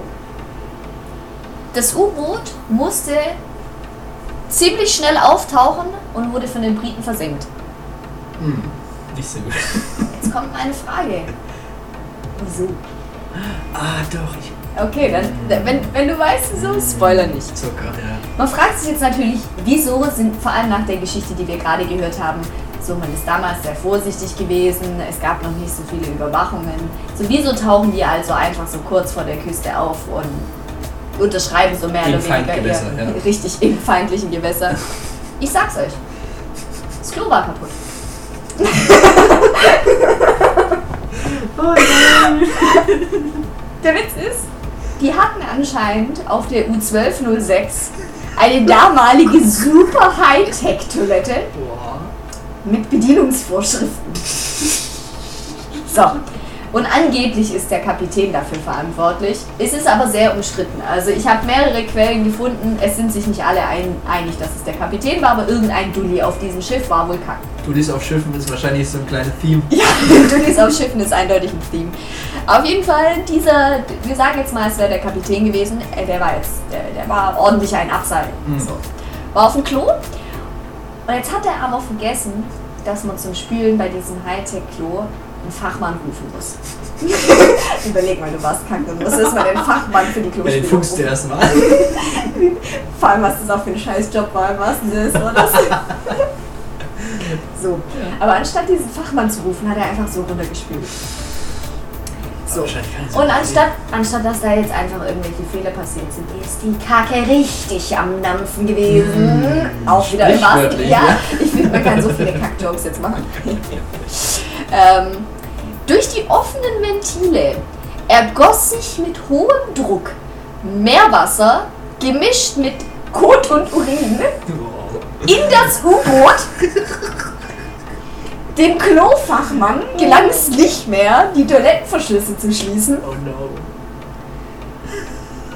Das U-Boot musste ziemlich schnell auftauchen und wurde von den Briten versenkt. Hm. Nicht so gut. Jetzt kommt meine Frage. Wieso? Ah, doch. Ich, Okay, dann, wenn, wenn du weißt, wieso, Spoiler nicht. Zucker, ja. Man fragt sich jetzt natürlich, wieso sind, vor allem nach der Geschichte, die wir gerade gehört haben, so, man ist damals sehr vorsichtig gewesen, es gab noch nicht so viele Überwachungen. So, wieso tauchen die also einfach so kurz vor der Küste auf und unterschreiben so mehr oder weniger ihr, ja. richtig im feindlichen Gewässer? Ich sag's euch. Das Klo war kaputt. Der Witz ist, die hatten anscheinend auf der U1206 eine damalige super Hightech-Toilette mit Bedienungsvorschriften. So. Und angeblich ist der Kapitän dafür verantwortlich. Es ist aber sehr umstritten. Also ich habe mehrere Quellen gefunden. Es sind sich nicht alle ein, einig, dass es der Kapitän war, aber irgendein Dulli auf diesem Schiff war wohl kack. Du liest auf Schiffen ist wahrscheinlich so ein kleines Theme. Ja, Dullis auf Schiffen ist eindeutig ein Theme. Auf jeden Fall, dieser, wir sagen jetzt mal, es wäre der Kapitän gewesen. Äh, Der war jetzt, der, der war ordentlich ein Abseil. Mhm. So. War auf dem Klo. Und jetzt hat er aber vergessen, dass man zum Spülen bei diesem Hightech-Klo einen Fachmann rufen muss. Überleg mal, du warst krank und musst erstmal den Fachmann für die den Klospülung Fuchs rufen. der erstmal. Vor allem, was das auch für ein scheiß Job war, im wahrsten Sinne des Wortes. So. Aber anstatt diesen Fachmann zu rufen, hat er einfach so runtergespült. So. Und anstatt, anstatt dass da jetzt einfach irgendwelche Fehler passiert sind, ist die Kacke richtig am Dampfen gewesen. Mm, Auch wieder im wahrsten sprichwörtlich, Ja, ja. ich finde, man kann so viele Kack-Jokes jetzt machen. ähm, durch die offenen Ventile ergoss sich mit hohem Druck Meerwasser gemischt mit Kot und Urin in das U-Boot. Dem Klofachmann gelang es nicht mehr, die Toilettenverschlüsse zu schließen. Oh no.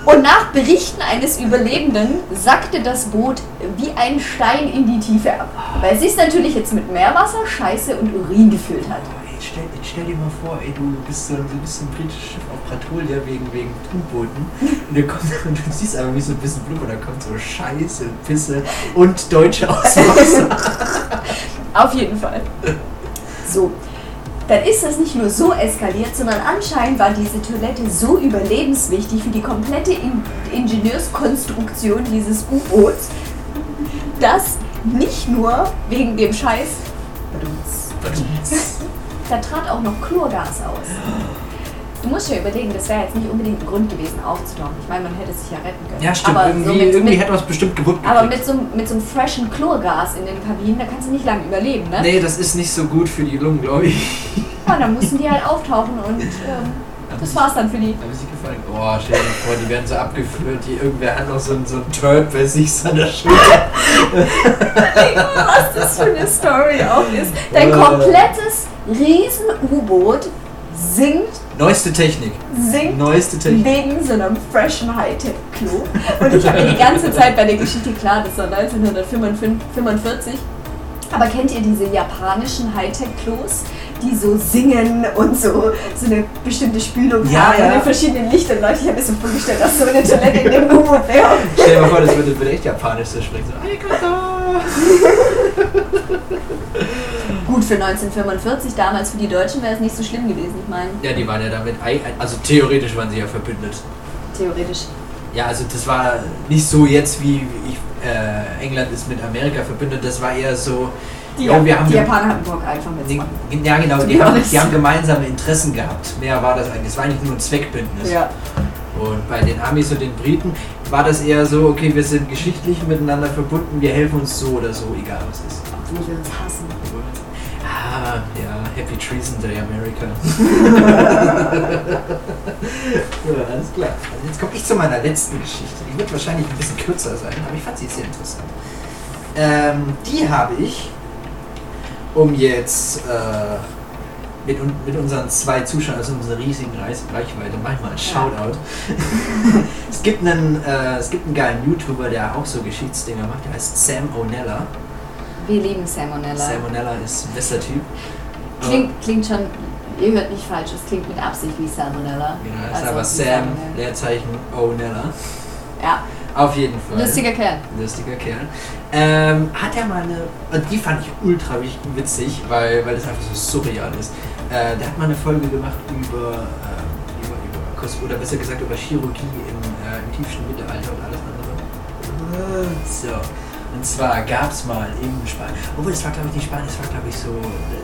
Und nach Berichten eines Überlebenden sackte das Boot wie ein Stein in die Tiefe ab. Weil es sich natürlich jetzt mit Meerwasser, Scheiße und Urin gefüllt hat. Ey, stell, jetzt stell dir mal vor, ey, du bist so, du bist so ein britisches Schiff auf Patrouille wegen, wegen U-Booten und und du siehst einfach wie so ein bisschen Blut und da kommt so Scheiße, Pisse und Deutsche aus dem Wasser. Auf jeden Fall. So. Dann ist das nicht nur so eskaliert, sondern anscheinend war diese Toilette so überlebenswichtig für die komplette In Ingenieurskonstruktion dieses U-Boots, dass nicht nur wegen dem Scheiß. Da trat auch noch Chlorgas aus. Du musst ja überlegen, das wäre jetzt nicht unbedingt ein Grund gewesen, aufzutauchen. Ich meine, man hätte sich ja retten können. Ja, stimmt, Aber irgendwie, so mit, irgendwie hätte man es bestimmt gewuppt aber mit so, mit so einem freshen Chlorgas in den Kabinen, da kannst du nicht lange überleben, ne? Nee, das ist nicht so gut für die Lungen, glaube ich. Ja, dann mussten die halt auftauchen und ähm, das war's dann für die. Hat mir sich gefallen. Oh, stell dir vor, die werden so abgeführt, die, irgendwer hat noch so ein, so ein Turb bei sich an der Schulter. Was das für eine Story auch ist. Dein Äh. komplettes Riesen-U-Boot sinkt, Neueste Technik. sinkt Neueste Technik. wegen so einem freshen Hightech-Klo. Und ich habe mir die ganze Zeit bei der Geschichte klar, das war 1945. Aber kennt ihr diese japanischen Hightech-Klos, die so singen und so, so eine bestimmte Spülung Ja, haben ja. und in verschiedenen Lichtern? Leute, ich habe mir so vorgestellt, dass so eine Toilette in dem U-Boot wäre. Stell dir mal vor, das würde, echt japanisch so sprechen. So. Gut, für 1945, damals für die Deutschen wäre es nicht so schlimm gewesen, ich meine, Ja, die waren ja damit, also theoretisch waren sie ja verbündet. theoretisch. Ja, also das war nicht so jetzt wie ich, äh, England ist mit Amerika verbündet, das war eher so, Die, ja, wir haben die Japaner hatten Bock einfach die, mitzumachen. ja genau, die be haben, die haben gemeinsame Interessen gehabt. Mehr war das eigentlich, es war eigentlich nur ein Zweckbündnis. Ja. Und bei den Amis und den Briten war das eher so, okay, wir sind geschichtlich miteinander verbunden, wir helfen uns so oder so, egal was ist. Obwohl wir uns hassen. Ah, ja, Happy Treason Day America. ja, alles klar. Also jetzt komme ich zu meiner letzten Geschichte. Die wird wahrscheinlich ein bisschen kürzer sein, aber ich fand sie sehr interessant. Ähm, die habe ich, um jetzt äh, mit, mit unseren zwei Zuschauern, also unserer riesigen Reichweite, manchmal ein Shoutout. es, gibt einen, äh, es gibt einen geilen YouTuber, der auch so Geschichtsdinger macht, der heißt Sam O'Nella. Wir lieben Salmonella. Salmonella ist ein bester Typ. Klingt, klingt schon, ihr hört nicht falsch, es klingt mit Absicht wie Salmonella. Genau, ist Also aber wie Sam. Leerzeichen O'Nella. Ja, Auf jeden Fall. lustiger Kerl. Lustiger Kerl. Ähm, hat er mal eine, die fand ich ultra witzig, weil, weil das einfach so surreal ist. Äh, der hat mal eine Folge gemacht über, ähm, über, über oder besser gesagt über Chirurgie im, äh, im tiefsten Mittelalter und alles andere. So. Und zwar gab es mal in Spanien, obwohl das war glaube ich nicht Spanien, das war glaube ich so,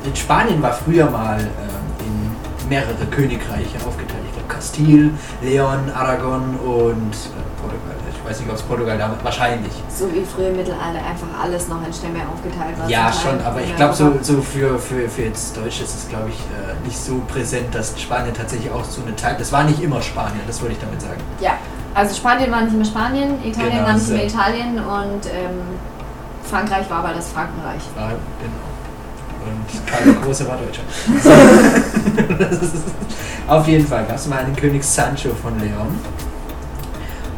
in Spanien war früher mal ähm, in mehrere Königreiche aufgeteilt. Ich glaube Kastil, Leon, Aragon und äh, Portugal. Ich weiß nicht, ob es Portugal damals, wahrscheinlich. So wie früher im Mittelalter einfach alles noch in Stämme aufgeteilt war. Ja, schon, aber ich glaube, so, so für, für, für jetzt Deutsch ist es, glaube ich, äh, nicht so präsent, dass Spanien tatsächlich auch so eine Teil. Das war nicht immer Spanien, das wollte ich damit sagen. Ja, also Spanien war nicht mehr Spanien, Italien Genau, war nicht so. mehr Italien und ähm, Frankreich war aber das Frankenreich. War, genau. Und Karl der Große war Deutscher. Ist- Auf jeden Fall gab es mal einen König Sancho von Leon.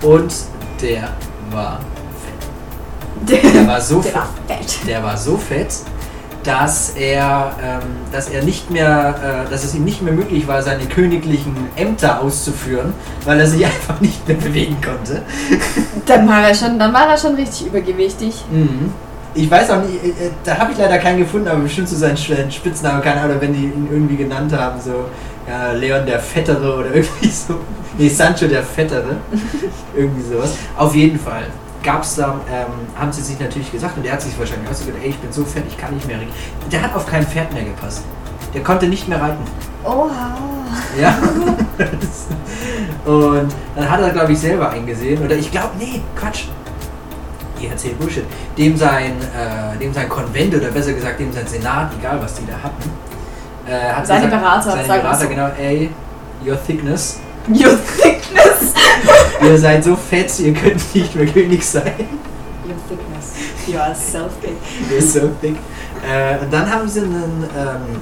Und der war fett. Der war so Der fett. war fett. Der war so fett, dass er, ähm, dass er nicht mehr, äh, dass es ihm nicht mehr möglich war, seine königlichen Ämter auszuführen, weil er sich einfach nicht mehr bewegen konnte. Dann war er schon, dann war er schon richtig übergewichtig. Mhm. Ich weiß auch nicht, äh, äh, da habe ich leider keinen gefunden, aber bestimmt so seinen Sch- Spitznamen, keine Ahnung, wenn die ihn irgendwie genannt haben, so ja, Leon der Fettere oder irgendwie so. Nee, Sancho der Fettere. irgendwie sowas. Auf jeden Fall gab es da, ähm, haben sie sich natürlich gesagt und der hat sich wahrscheinlich ausgedacht, ey, ich bin so fett, ich kann nicht mehr reden. Der hat auf kein Pferd mehr gepasst. Der konnte nicht mehr reiten. Oha. Ja. und dann hat er, glaube ich, selber eingesehen, oder ich glaube, nee, Quatsch. Ihr erzählt Bullshit. Dem sein, äh, dem sein Konvent, oder besser gesagt, dem sein Senat, egal was die da hatten, äh, hat Seine gesagt, Berater, seine sagen Berater, so. genau, ey, your thickness, Your thickness. ihr seid so fett, ihr könnt nicht mehr König sein. Your thickness. You are so thick. You're so thick. Äh, und dann haben sie einen, ähm,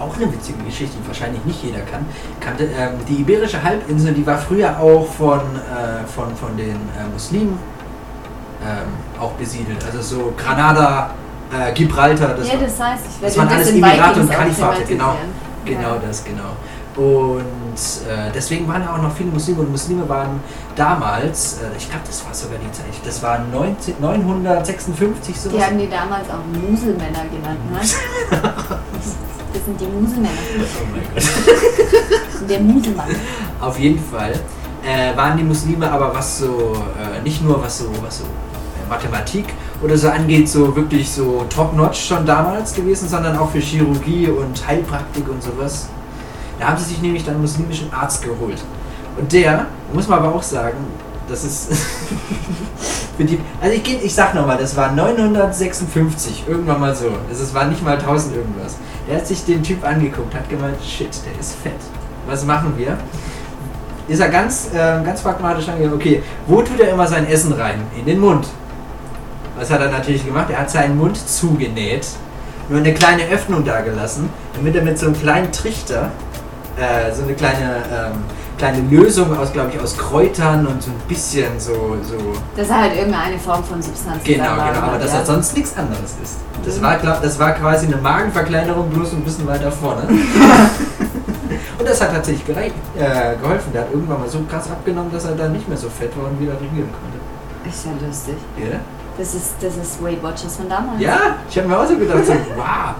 auch eine witzige Geschichte, die wahrscheinlich nicht jeder kann, kannte. Ähm, die Iberische Halbinsel, die war früher auch von, äh, von, von den äh, Muslimen ähm, auch besiedelt. Also so Granada, Äh, Gibraltar, das, ja, das heißt, ich das waren das alles Emirate und Kalifate, genau. Genau Ja. das, genau. Und äh, deswegen waren auch noch viele Muslime und Muslime waren damals, äh, ich glaube, das war sogar die Zeit, das war 19, 956 sowas. Die haben die damals auch Muselmänner genannt, ne? Das sind die Muselmänner. oh mein Gott. Der Muselmann. Auf jeden Fall äh, waren die Muslime aber was so, äh, nicht nur was so, was so Mathematik oder so angeht, so wirklich so top-notch schon damals gewesen, sondern auch für Chirurgie und Heilpraktik und sowas. Da haben sie sich nämlich dann einen muslimischen Arzt geholt. Und der, muss man aber auch sagen, das ist. für die, also ich, ich sag nochmal, das war 956, irgendwann mal so. Also es war nicht mal 1000 irgendwas. Der hat sich den Typ angeguckt, hat gemeint, shit, der ist fett. Was machen wir? Ist er ganz, äh, ganz pragmatisch angegangen, okay, wo tut er immer sein Essen rein? In den Mund. Was hat er natürlich gemacht? Er hat seinen Mund zugenäht, nur eine kleine Öffnung da gelassen, damit er mit so einem kleinen Trichter äh, so eine kleine, ähm, kleine Lösung aus, glaube ich, aus Kräutern und so ein bisschen so, so Dass er halt irgendeine Form von Substanz Genau, zusammenbauen genau, aber hat, dass ja. er sonst nichts anderes ist. Das Mhm. war, glaub, das war quasi eine Magenverkleinerung, bloß ein bisschen weiter vorne. und das hat tatsächlich äh, geholfen. Der hat irgendwann mal so krass abgenommen, dass er dann nicht mehr so fett war und wieder regieren konnte. Ist ja lustig. Ja, Das ist, das ist Weight Watchers von damals. ja ich habe mir auch so gedacht, so, wow.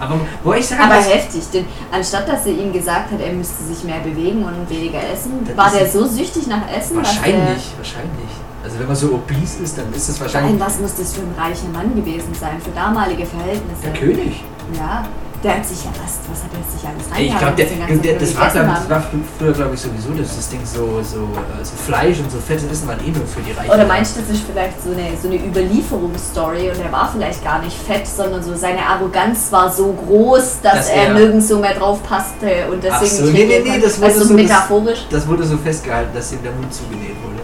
Aber wo ich sagen Aber heftig, denn anstatt dass er ihm gesagt hat, er müsste sich mehr bewegen und weniger essen, Das war der so süchtig nach Essen, wahrscheinlich, wahrscheinlich. Also wenn man so obese ist, dann ist der. wahrscheinlich Nein, was muss das für ein reicher Mann gewesen sein, für damalige Verhältnisse? der König. Ja, der hat sich ja was, was hat er sich alles Ey, ich glaube, der, der, das, nur war, das früher, glaube ich, sowieso, dass das Ding so, so, äh, so Fleisch und so fettes Essen waren eh nur für die Reichen. Oder meinst du, das ist vielleicht so eine, so eine Überlieferungsstory und er war vielleicht gar nicht fett, sondern so seine Arroganz war so groß, dass Dass er, er- nirgends so mehr drauf passte und deswegen so, nicht nee, nee, nee, das wurde also so- metaphorisch. Das wurde so festgehalten, dass ihm der Mund zugenäht wurde.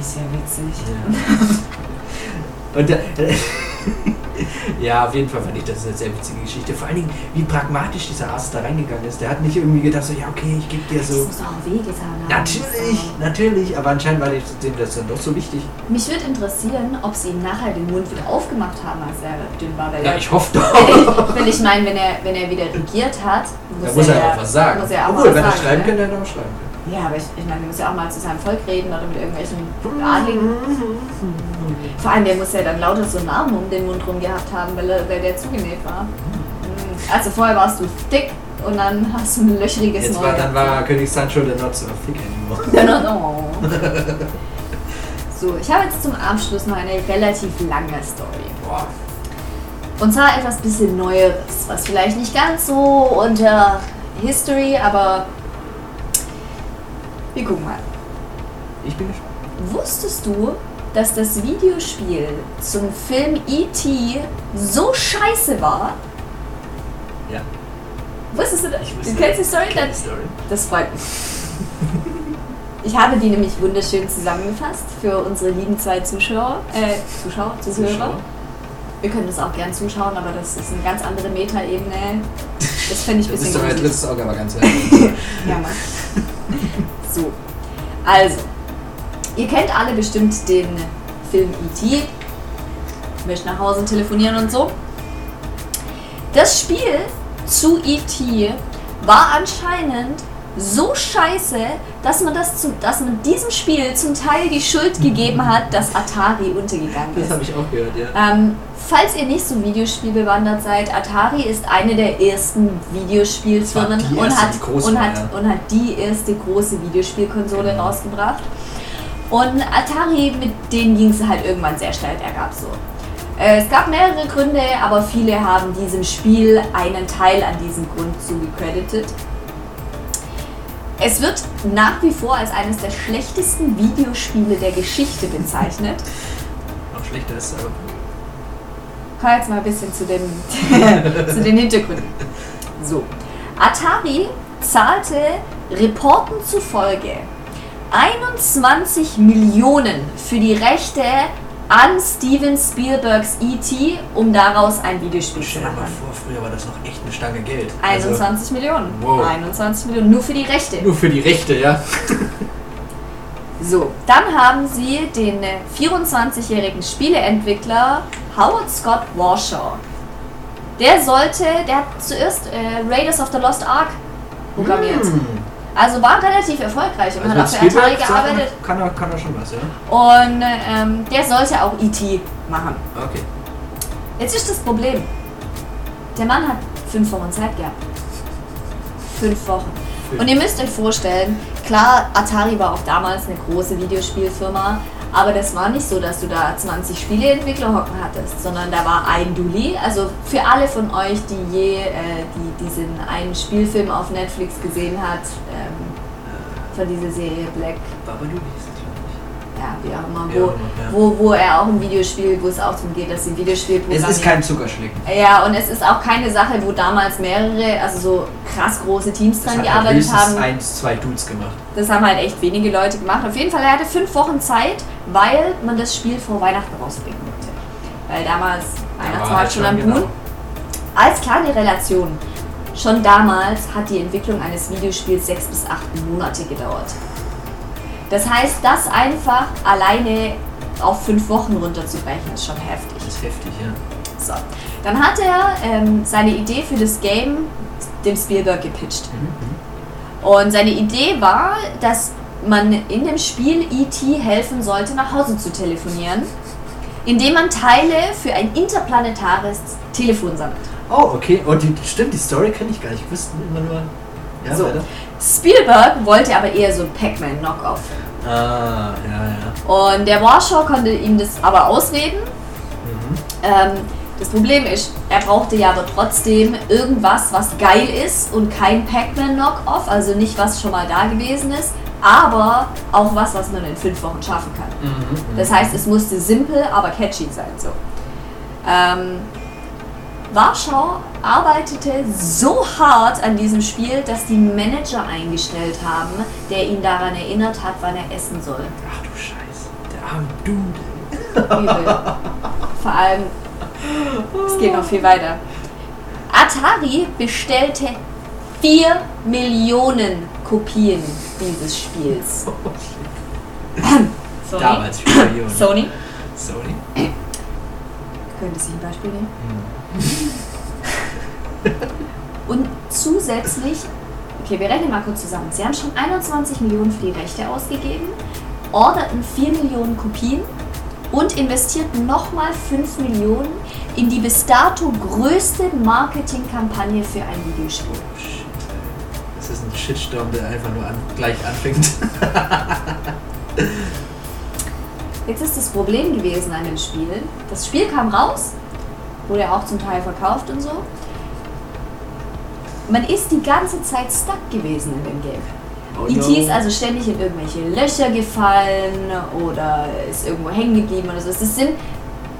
Ist ja witzig. Und der, ja, auf jeden Fall fand ich das eine sehr witzige Geschichte. Vor allen Dingen, wie pragmatisch dieser Arzt da reingegangen ist. Der hat nicht irgendwie gedacht, so, ja, okay, ich gebe dir Das so. muss doch auch wehgetan haben. Natürlich, natürlich, aber anscheinend war dem das dann doch so wichtig. Mich würde interessieren, ob sie ihm nachher den Mund wieder aufgemacht haben, als er dünn war. Ja, er- ich hoffe doch. weil ich meine, wenn er, wenn er wieder regiert hat, muss, Da muss er ja- auch was sagen. Muss er auch Obwohl, was wenn er schreiben ne? hätte er auch schreiben können. Ja, aber ich, ich meine, er muss ja auch mal zu seinem Volk reden oder mit irgendwelchen Adligen. Vor allem, der muss ja dann lauter so einen Arm um den Mund rum gehabt haben, weil, er, weil der zugenäht war. Mhm. Also vorher warst du dick und dann hast du ein löchriges Jetzt war, dann war König Sancho der not so thick anymore. Dann noch- oh. So, ich habe jetzt zum Abschluss noch eine relativ lange Story. Boah. Und zwar etwas bisschen Neueres, was vielleicht nicht ganz so unter History, aber wir gucken mal. Ich bin gespannt. Wusstest du, dass das Videospiel zum Film E.T. so scheiße war? Ja. Wusstest du das? Ich Du kennst die Story? Kenn Story. das freut mich. Ich habe die nämlich wunderschön zusammengefasst für unsere lieben zwei Zuschauer, äh, Zuschauer, Zuhörer. Zuschauer. Wir können das auch gern zuschauen, aber das ist eine ganz andere Metaebene. Das fände ich ein Das bisschen ist doch drittes Auge, aber ganz. Ja, Mann. So, also, ihr kennt alle bestimmt den Film E.T. Möchte nach Hause telefonieren und so. Das Spiel zu E.T. war anscheinend so scheiße, dass man, das zum, dass man diesem Spiel zum Teil die Schuld gegeben hat, dass Atari untergegangen Das ist. habe ich auch gehört, ja. Ähm, falls ihr nicht so Videospielbewandert seid, Atari ist eine der ersten Videospielfirmen Das und hat, und, hat, ja. und hat die erste große Videospielkonsole Genau. rausgebracht. Und Atari, mit denen ging es halt irgendwann sehr schnell bergab so. Äh, Es gab mehrere Gründe, aber viele haben diesem Spiel einen Teil an diesem Grund zugecredited. Es wird nach wie vor als eines der schlechtesten Videospiele der Geschichte bezeichnet. Noch schlechter ist aber. Komm jetzt mal ein bisschen zu den, zu den Hintergründen. So. Atari zahlte Reporten zufolge 21 Millionen für die Rechte an Steven Spielbergs E.T., um daraus ein Videospiel zu Stell dir mal machen. vor, früher war das noch echt eine Stange Geld. Also, 21 Millionen. Wow. 21 Millionen, nur für die Rechte. nur für die Rechte, ja. So, dann haben sie den äh, 24-jährigen Spieleentwickler Howard Scott Warshaw Der sollte, der hat zuerst äh, Raiders of the Lost Ark programmiert. Hm. Also war relativ erfolgreich und Also hat auch für Atari gearbeitet. kann er, kann er schon was, ja? Und ähm, der sollte auch E.T. machen. Okay. Jetzt ist das Problem. Der Mann hat fünf Wochen Zeit gehabt. Fünf Wochen. Und ihr müsst euch vorstellen, klar, Atari war auch damals eine große Videospielfirma, aber das war nicht so, dass du da 20 Spieleentwickler hocken hattest, sondern da war ein Dulli. Also für alle von euch, die je äh, die, diesen einen Spielfilm auf Netflix gesehen hat, ähm, von dieser Serie Black Babadook hieß es, glaube ja, wie auch immer, wo, auch immer, ja. wo, wo er auch ein Video spielt, wo es auch darum geht, dass sie Videospiel. Es ist kein Zuckerschlecken. Ja, und es ist auch keine Sache, wo damals mehrere, also so krass große Teams Das dran hat halt gearbeitet höchstens haben. eins, zwei Dudes gemacht. Das haben halt echt wenige Leute gemacht. Auf jeden Fall, er hatte fünf Wochen Zeit, weil man das Spiel vor Weihnachten rausbringen wollte. Weil damals Da Weihnachtsmarkt war halt schon am genau. Buhn. Als kleine Relation, schon damals hat die Entwicklung eines Videospiels sechs bis acht Monate gedauert. Das heißt, das einfach alleine auf fünf Wochen runterzubrechen, ist schon heftig. Das ist heftig, ja. So. Dann hat er ähm, seine Idee für das Game dem Spielberg gepitcht. Mhm. Und seine Idee war, dass man in dem Spiel E.T. helfen sollte, nach Hause zu telefonieren, indem man Teile für ein interplanetares Telefon sammelt. Oh, okay. Und die, stimmt, die Story kenne ich gar nicht. Ich wusste immer nur. Ja, So. weiter. Spielberg wollte aber eher so ein Pac-Man-Knockoff. Ah, ja, ja. Und der Warschau konnte ihm das aber ausreden. Mhm. Ähm, das Problem ist, er brauchte ja aber trotzdem irgendwas, was geil ist und kein Pac-Man-Knockoff, also nicht was schon mal da gewesen ist, aber auch was, was man in fünf Wochen schaffen kann. Mhm. Das heißt, es musste simpel, aber catchy sein. So. Ähm, Warschau arbeitete so hart an diesem Spiel, dass die Manager eingestellt haben, der ihn daran erinnert hat, wann er essen soll. Ach du Scheiße. Der arme Dude. Übel. Vor allem, es geht noch viel weiter. Atari bestellte 4 Millionen Kopien dieses Spiels. Sony? Damals für Millionen. Sony? Sony. Könnte sich ein Beispiel nehmen. Und zusätzlich, okay, wir rechnen mal kurz zusammen. Sie haben schon 21 Millionen für die Rechte ausgegeben, orderten 4 Millionen Kopien und investierten nochmal 5 Millionen in die bis dato größte Marketingkampagne für ein Videospiel. Ist ein Shitstorm, der einfach nur an, gleich anfängt. Jetzt ist das Problem gewesen an dem Spiel. Das Spiel kam raus, wurde auch zum Teil verkauft und so. Man ist die ganze Zeit stuck gewesen in dem Game. Oh E.T. no. ist also ständig in irgendwelche Löcher gefallen oder ist irgendwo hängen geblieben oder so. Das sind,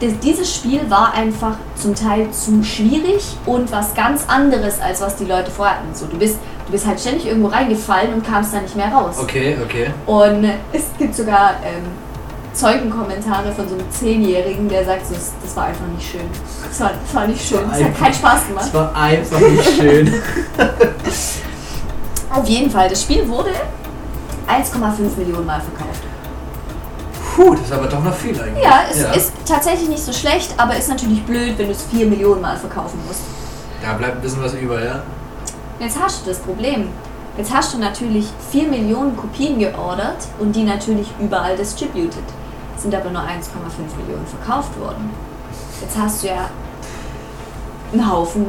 das, dieses Spiel war einfach zum Teil zu schwierig und was ganz anderes, als was die Leute vorher hatten. So, du, bist, du bist halt ständig irgendwo reingefallen und kamst da nicht mehr raus. Okay, okay. Und es gibt sogar ähm, Zeugenkommentare von so einem Zehnjährigen, der sagt, so, das, war einfach nicht schön. Das war, das war nicht schön. Es hat keinen Spaß gemacht. Es war einfach nicht schön. Auf jeden Fall, das Spiel wurde 1,5 Millionen Mal verkauft. Puh, das ist aber doch noch viel eigentlich. Ja, es ist tatsächlich nicht so schlecht, aber ist natürlich blöd, wenn du es 4 Millionen Mal verkaufen musst. Da bleibt ein bisschen was über, ja? Jetzt hast du das Problem. Jetzt hast du natürlich 4 Millionen Kopien geordert und die natürlich überall distributed. Sind aber nur 1,5 Millionen verkauft worden. Jetzt hast du ja einen Haufen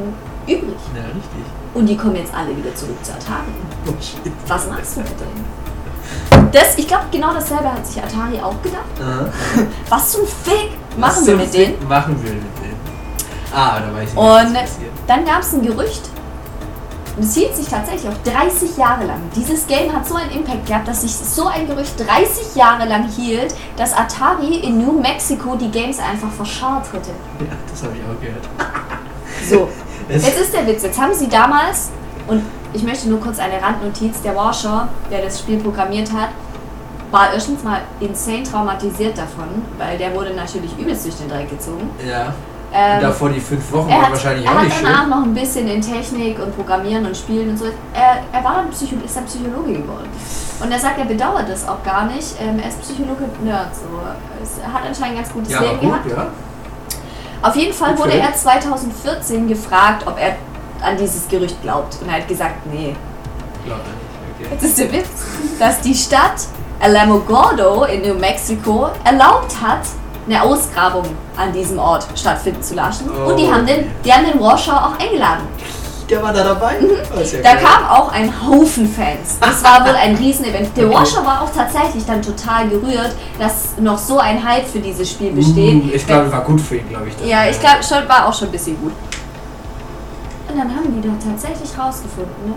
übrig. Ja, richtig. Und die kommen jetzt alle wieder zurück zu Atari. Oh, shit. Was machst du mit denen? Das, ich glaube, genau dasselbe hat sich Atari auch gedacht. Aha. Was zum Fick machen Was wir mit Fick denen? Machen wir mit denen. Ah, da weiß ich nicht, Und dann gab es ein Gerücht, und es hielt sich tatsächlich auch 30 Jahre lang. Dieses Game hat so einen Impact gehabt, dass sich so ein Gerücht 30 Jahre lang hielt, dass Atari in New Mexico die Games einfach verscharrt hätte. Ja, das habe ich auch gehört. So, Es- jetzt ist der Witz. Jetzt haben sie damals, und ich möchte nur kurz eine Randnotiz, der Warschau, der das Spiel programmiert hat, war erstens mal insane traumatisiert davon, weil der wurde natürlich übelst durch den Dreck gezogen. Ja. Ähm, davor die fünf Wochen Er war hat, wahrscheinlich er auch hat nicht danach schön. noch ein bisschen in Technik und Programmieren und Spielen und so. Er, er war dann Psycho ist dann Psychologe geworden. Und er sagt, er bedauert das auch gar nicht. Ähm, er ist Psychologe-Nerd. So. Es- Er hat anscheinend ein ganz gutes Ja, Leben gut, gehabt. ja. Auf jeden Fall wurde er 2014 gefragt, ob er an dieses Gerücht glaubt. Und er hat gesagt, nee. Glaubt er nicht, okay. Jetzt ist der Witz, dass die Stadt Alamogordo in New Mexico erlaubt hat, eine Ausgrabung an diesem Ort stattfinden zu lassen. Und die Oh. haben den, die haben den Warschau auch eingeladen. Der war da dabei? Oh, ist ja Da geil. kam auch ein Haufen Fans. Das war wohl ein Riesenevent. Der Warschau war auch tatsächlich dann total gerührt, dass noch so ein Hype für dieses Spiel besteht. Uh, ich glaube, war gut für ihn, glaube ich. Ja, ich glaube, schon war auch schon ein bisschen gut. Und dann haben die doch tatsächlich rausgefunden, ne?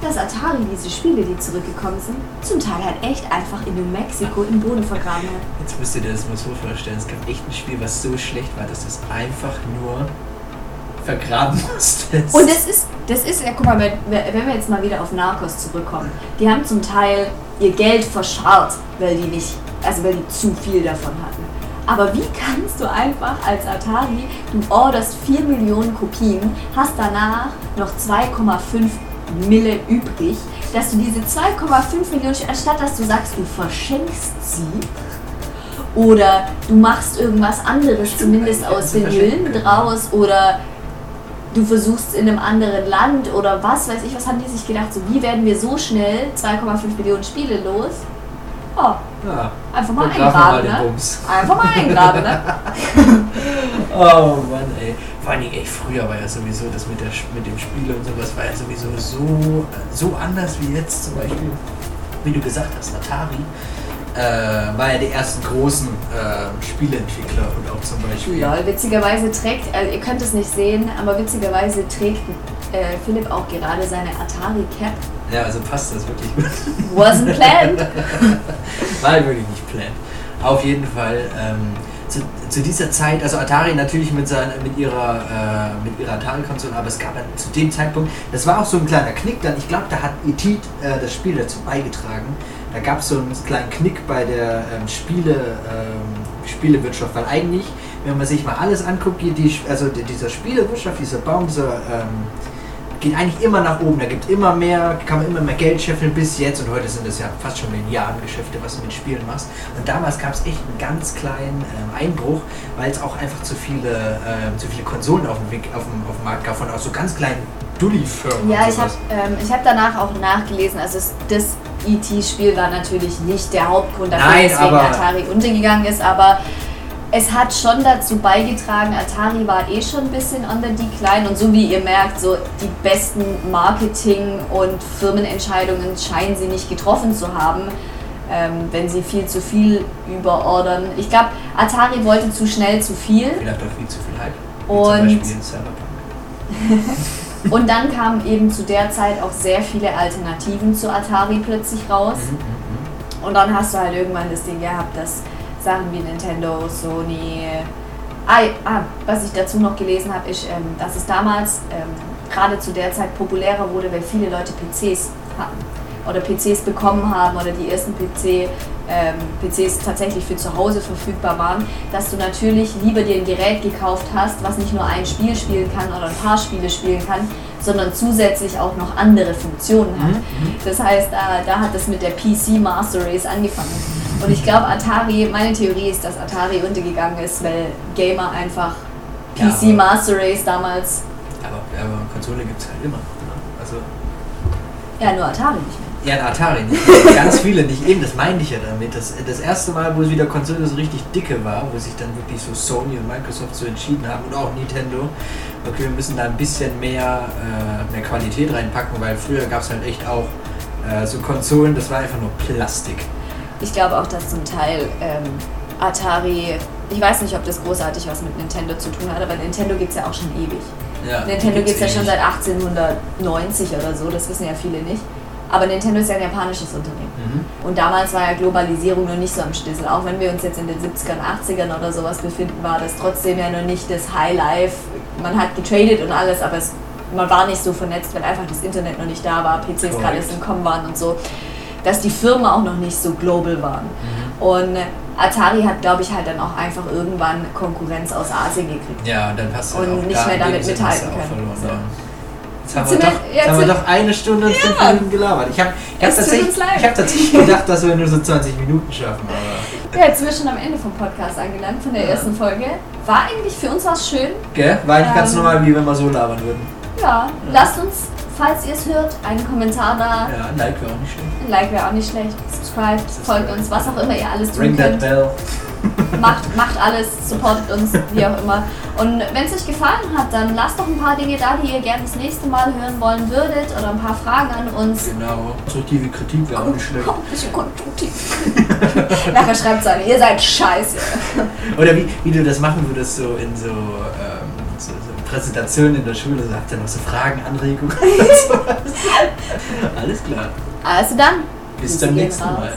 Dass Atari diese Spiele, die zurückgekommen sind, zum Teil halt echt einfach in New Mexico im Boden vergraben hat. Jetzt müsst ihr dir das mal so vorstellen. Es gab echt ein Spiel, was so schlecht war, dass das einfach nur vergraben musste. Und das ist, das ist, ja, guck mal, wenn, wenn wir jetzt mal wieder auf Narcos zurückkommen, die haben zum Teil ihr Geld verscharrt, weil die nicht, also weil die zu viel davon hatten. Aber wie kannst du einfach als Atari, du orderst 4 Millionen Kopien, hast danach noch 2,5 Mille übrig, dass du diese 2,5 Millionen, anstatt dass du sagst, du verschenkst sie, oder du machst irgendwas anderes, zumindest aus den können. draus, oder du versuchst in einem anderen Land oder was weiß ich, was haben die sich gedacht, so wie werden wir so schnell 2,5 Millionen Spiele los? Oh, Ja. einfach mal eingraben, ne? Bums. Einfach mal eingraben, ne? Oh Mann, ey. Vor allen Dingen, ey, früher war ja sowieso das mit, der, mit dem Spiel und sowas war ja sowieso so, so anders wie jetzt zum Beispiel. Wie du gesagt hast, Atari äh, war ja die ersten großen äh, Spieleentwickler und auch zum Beispiel. Ja, witzigerweise trägt, also ihr könnt es nicht sehen, aber witzigerweise trägt äh, Philipp auch gerade seine Atari Cap. Ja, also passt das wirklich. Wasn't planned. War wirklich nicht planned. Auf jeden Fall. Ähm, zu, zu dieser Zeit, also Atari natürlich mit, seiner, mit ihrer, äh, ihrer Atari-Konsole, aber es gab halt zu dem Zeitpunkt, das war auch so ein kleiner Knick dann, ich glaube, da hat E.T. Äh, das Spiel dazu beigetragen. Da gab es so einen kleinen Knick bei der ähm, Spiele, ähm, Spielewirtschaft, weil eigentlich, wenn man sich mal alles anguckt, die, also die, dieser Spielewirtschaft, dieser Baum, dieser ähm, geht eigentlich immer nach oben. Da gibt immer mehr, kann man immer mehr Geld scheffeln bis jetzt. Und heute sind es ja fast schon Milliardengeschäfte, was du mit Spielen machst. Und damals gab es echt einen ganz kleinen ähm, Einbruch, weil es auch einfach zu viele, ähm, zu viele Konsolen auf dem, Weg, auf, dem, auf dem Markt gab, von auch so ganz kleinen Dulli-Firmen. Ja, ich habe ähm, ich hab danach auch nachgelesen, also das E.T.-Spiel war natürlich nicht der Hauptgrund dafür, Nein, weswegen Atari untergegangen ist, aber es hat schon dazu beigetragen, Atari war eh schon ein bisschen on the decline und so wie ihr merkt, so die besten Marketing- und Firmenentscheidungen scheinen sie nicht getroffen zu haben, ähm, wenn sie viel zu viel überordern. Ich glaube, Atari wollte zu schnell zu viel Vielleicht auch viel zu viel Hype. Und- zum Beispiel in Cyberpunk. und dann kamen eben zu der Zeit auch sehr viele Alternativen zu Atari plötzlich raus. Mhm, mhm, Und dann hast du halt irgendwann das Ding gehabt, dass Sachen wie Nintendo, Sony. Ah, ah, was ich dazu noch gelesen habe, ist, ähm, dass es damals ähm, gerade zu der Zeit populärer wurde, weil viele Leute PCs hatten oder PCs bekommen haben oder die ersten PC, ähm, PCs tatsächlich für zu Hause verfügbar waren, dass du natürlich lieber dir ein Gerät gekauft hast, was nicht nur ein Spiel spielen kann oder ein paar Spiele spielen kann, sondern zusätzlich auch noch andere Funktionen hat. Mhm, Das heißt, da, da hat es mit der PC Master Race angefangen. Und ich glaube, Atari, meine Theorie ist, dass Atari untergegangen ist, weil Gamer einfach Ja, PC aber- Master Race damals, Aber, aber Konsole gibt es halt immer. Ne? Also, ja, nur Atari nicht mehr. Ja, ein Atari nicht. Ganz viele nicht. Eben, das meinte ich ja damit. Das, das erste Mal, wo es wieder Konsole so richtig dicke war, wo sich dann wirklich so Sony und Microsoft so entschieden haben und auch Nintendo, okay, wir müssen da ein bisschen mehr, äh, mehr Qualität reinpacken, weil früher gab es halt echt auch äh, so Konsolen, das war einfach nur Plastik. Ich glaube auch, dass zum Teil ähm, Atari, ich weiß nicht, ob das großartig was mit Nintendo zu tun hat, aber Nintendo gibt es ja auch schon ewig. Ja, Nintendo gibt's gibt es ja schon seit 1890 oder so, das wissen ja viele nicht. Aber Nintendo ist ja ein japanisches Unternehmen. Mhm. Und damals war ja Globalisierung noch nicht so am Schlüssel. Auch wenn wir uns jetzt in den 70ern, 80ern oder sowas befinden, war das trotzdem ja noch nicht das High Life. Man hat getradet und alles, aber es, man war nicht so vernetzt, weil einfach das Internet noch nicht da war, PCs gerade erst im Kommen waren und so. Dass die Firmen auch noch nicht so global waren. Mhm. Und Atari hat, glaube ich, halt dann auch einfach irgendwann Konkurrenz aus Asien gekriegt. Ja, und dann du Und auch nicht mehr damit mithalten können. So. ja. Jetzt haben, wir doch, jetzt haben wir doch eine Stunde und fünf Ja. Minuten gelabert. Ich habe ich hab tatsächlich, ich hab tatsächlich gedacht, dass wir nur so 20 Minuten schaffen. Aber Ja, jetzt sind wir schon am Ende vom Podcast angelangt, von der Ja. ersten Folge. War eigentlich für uns was schön. Gell? War eigentlich ganz Ähm. normal, wie wenn wir so labern würden. Ja, lasst uns, falls ihr es hört, einen Kommentar da. Ja, ein Like wäre auch nicht schlecht. Ein Like wäre auch nicht schlecht. Subscribe, folgt uns, was auch immer ihr alles tun Ring that könnt. bell. Macht, macht alles, supportet uns, wie auch immer. Und wenn es euch gefallen hat, dann lasst doch ein paar Dinge da, die ihr gerne das nächste Mal hören wollen würdet oder ein paar Fragen an uns. Genau. Konstruktive Kritik wäre auch nicht schlecht. Bisschen konstruktiv. Nachher schreibt es an, ihr seid scheiße. Oder wie, wie du das machen würdest, so in so, ähm, Präsentationen in der Schule, so habt ihr noch so Fragen, Anregungen und sowas. Alles klar. Also dann, Bis zum nächsten raus. Mal.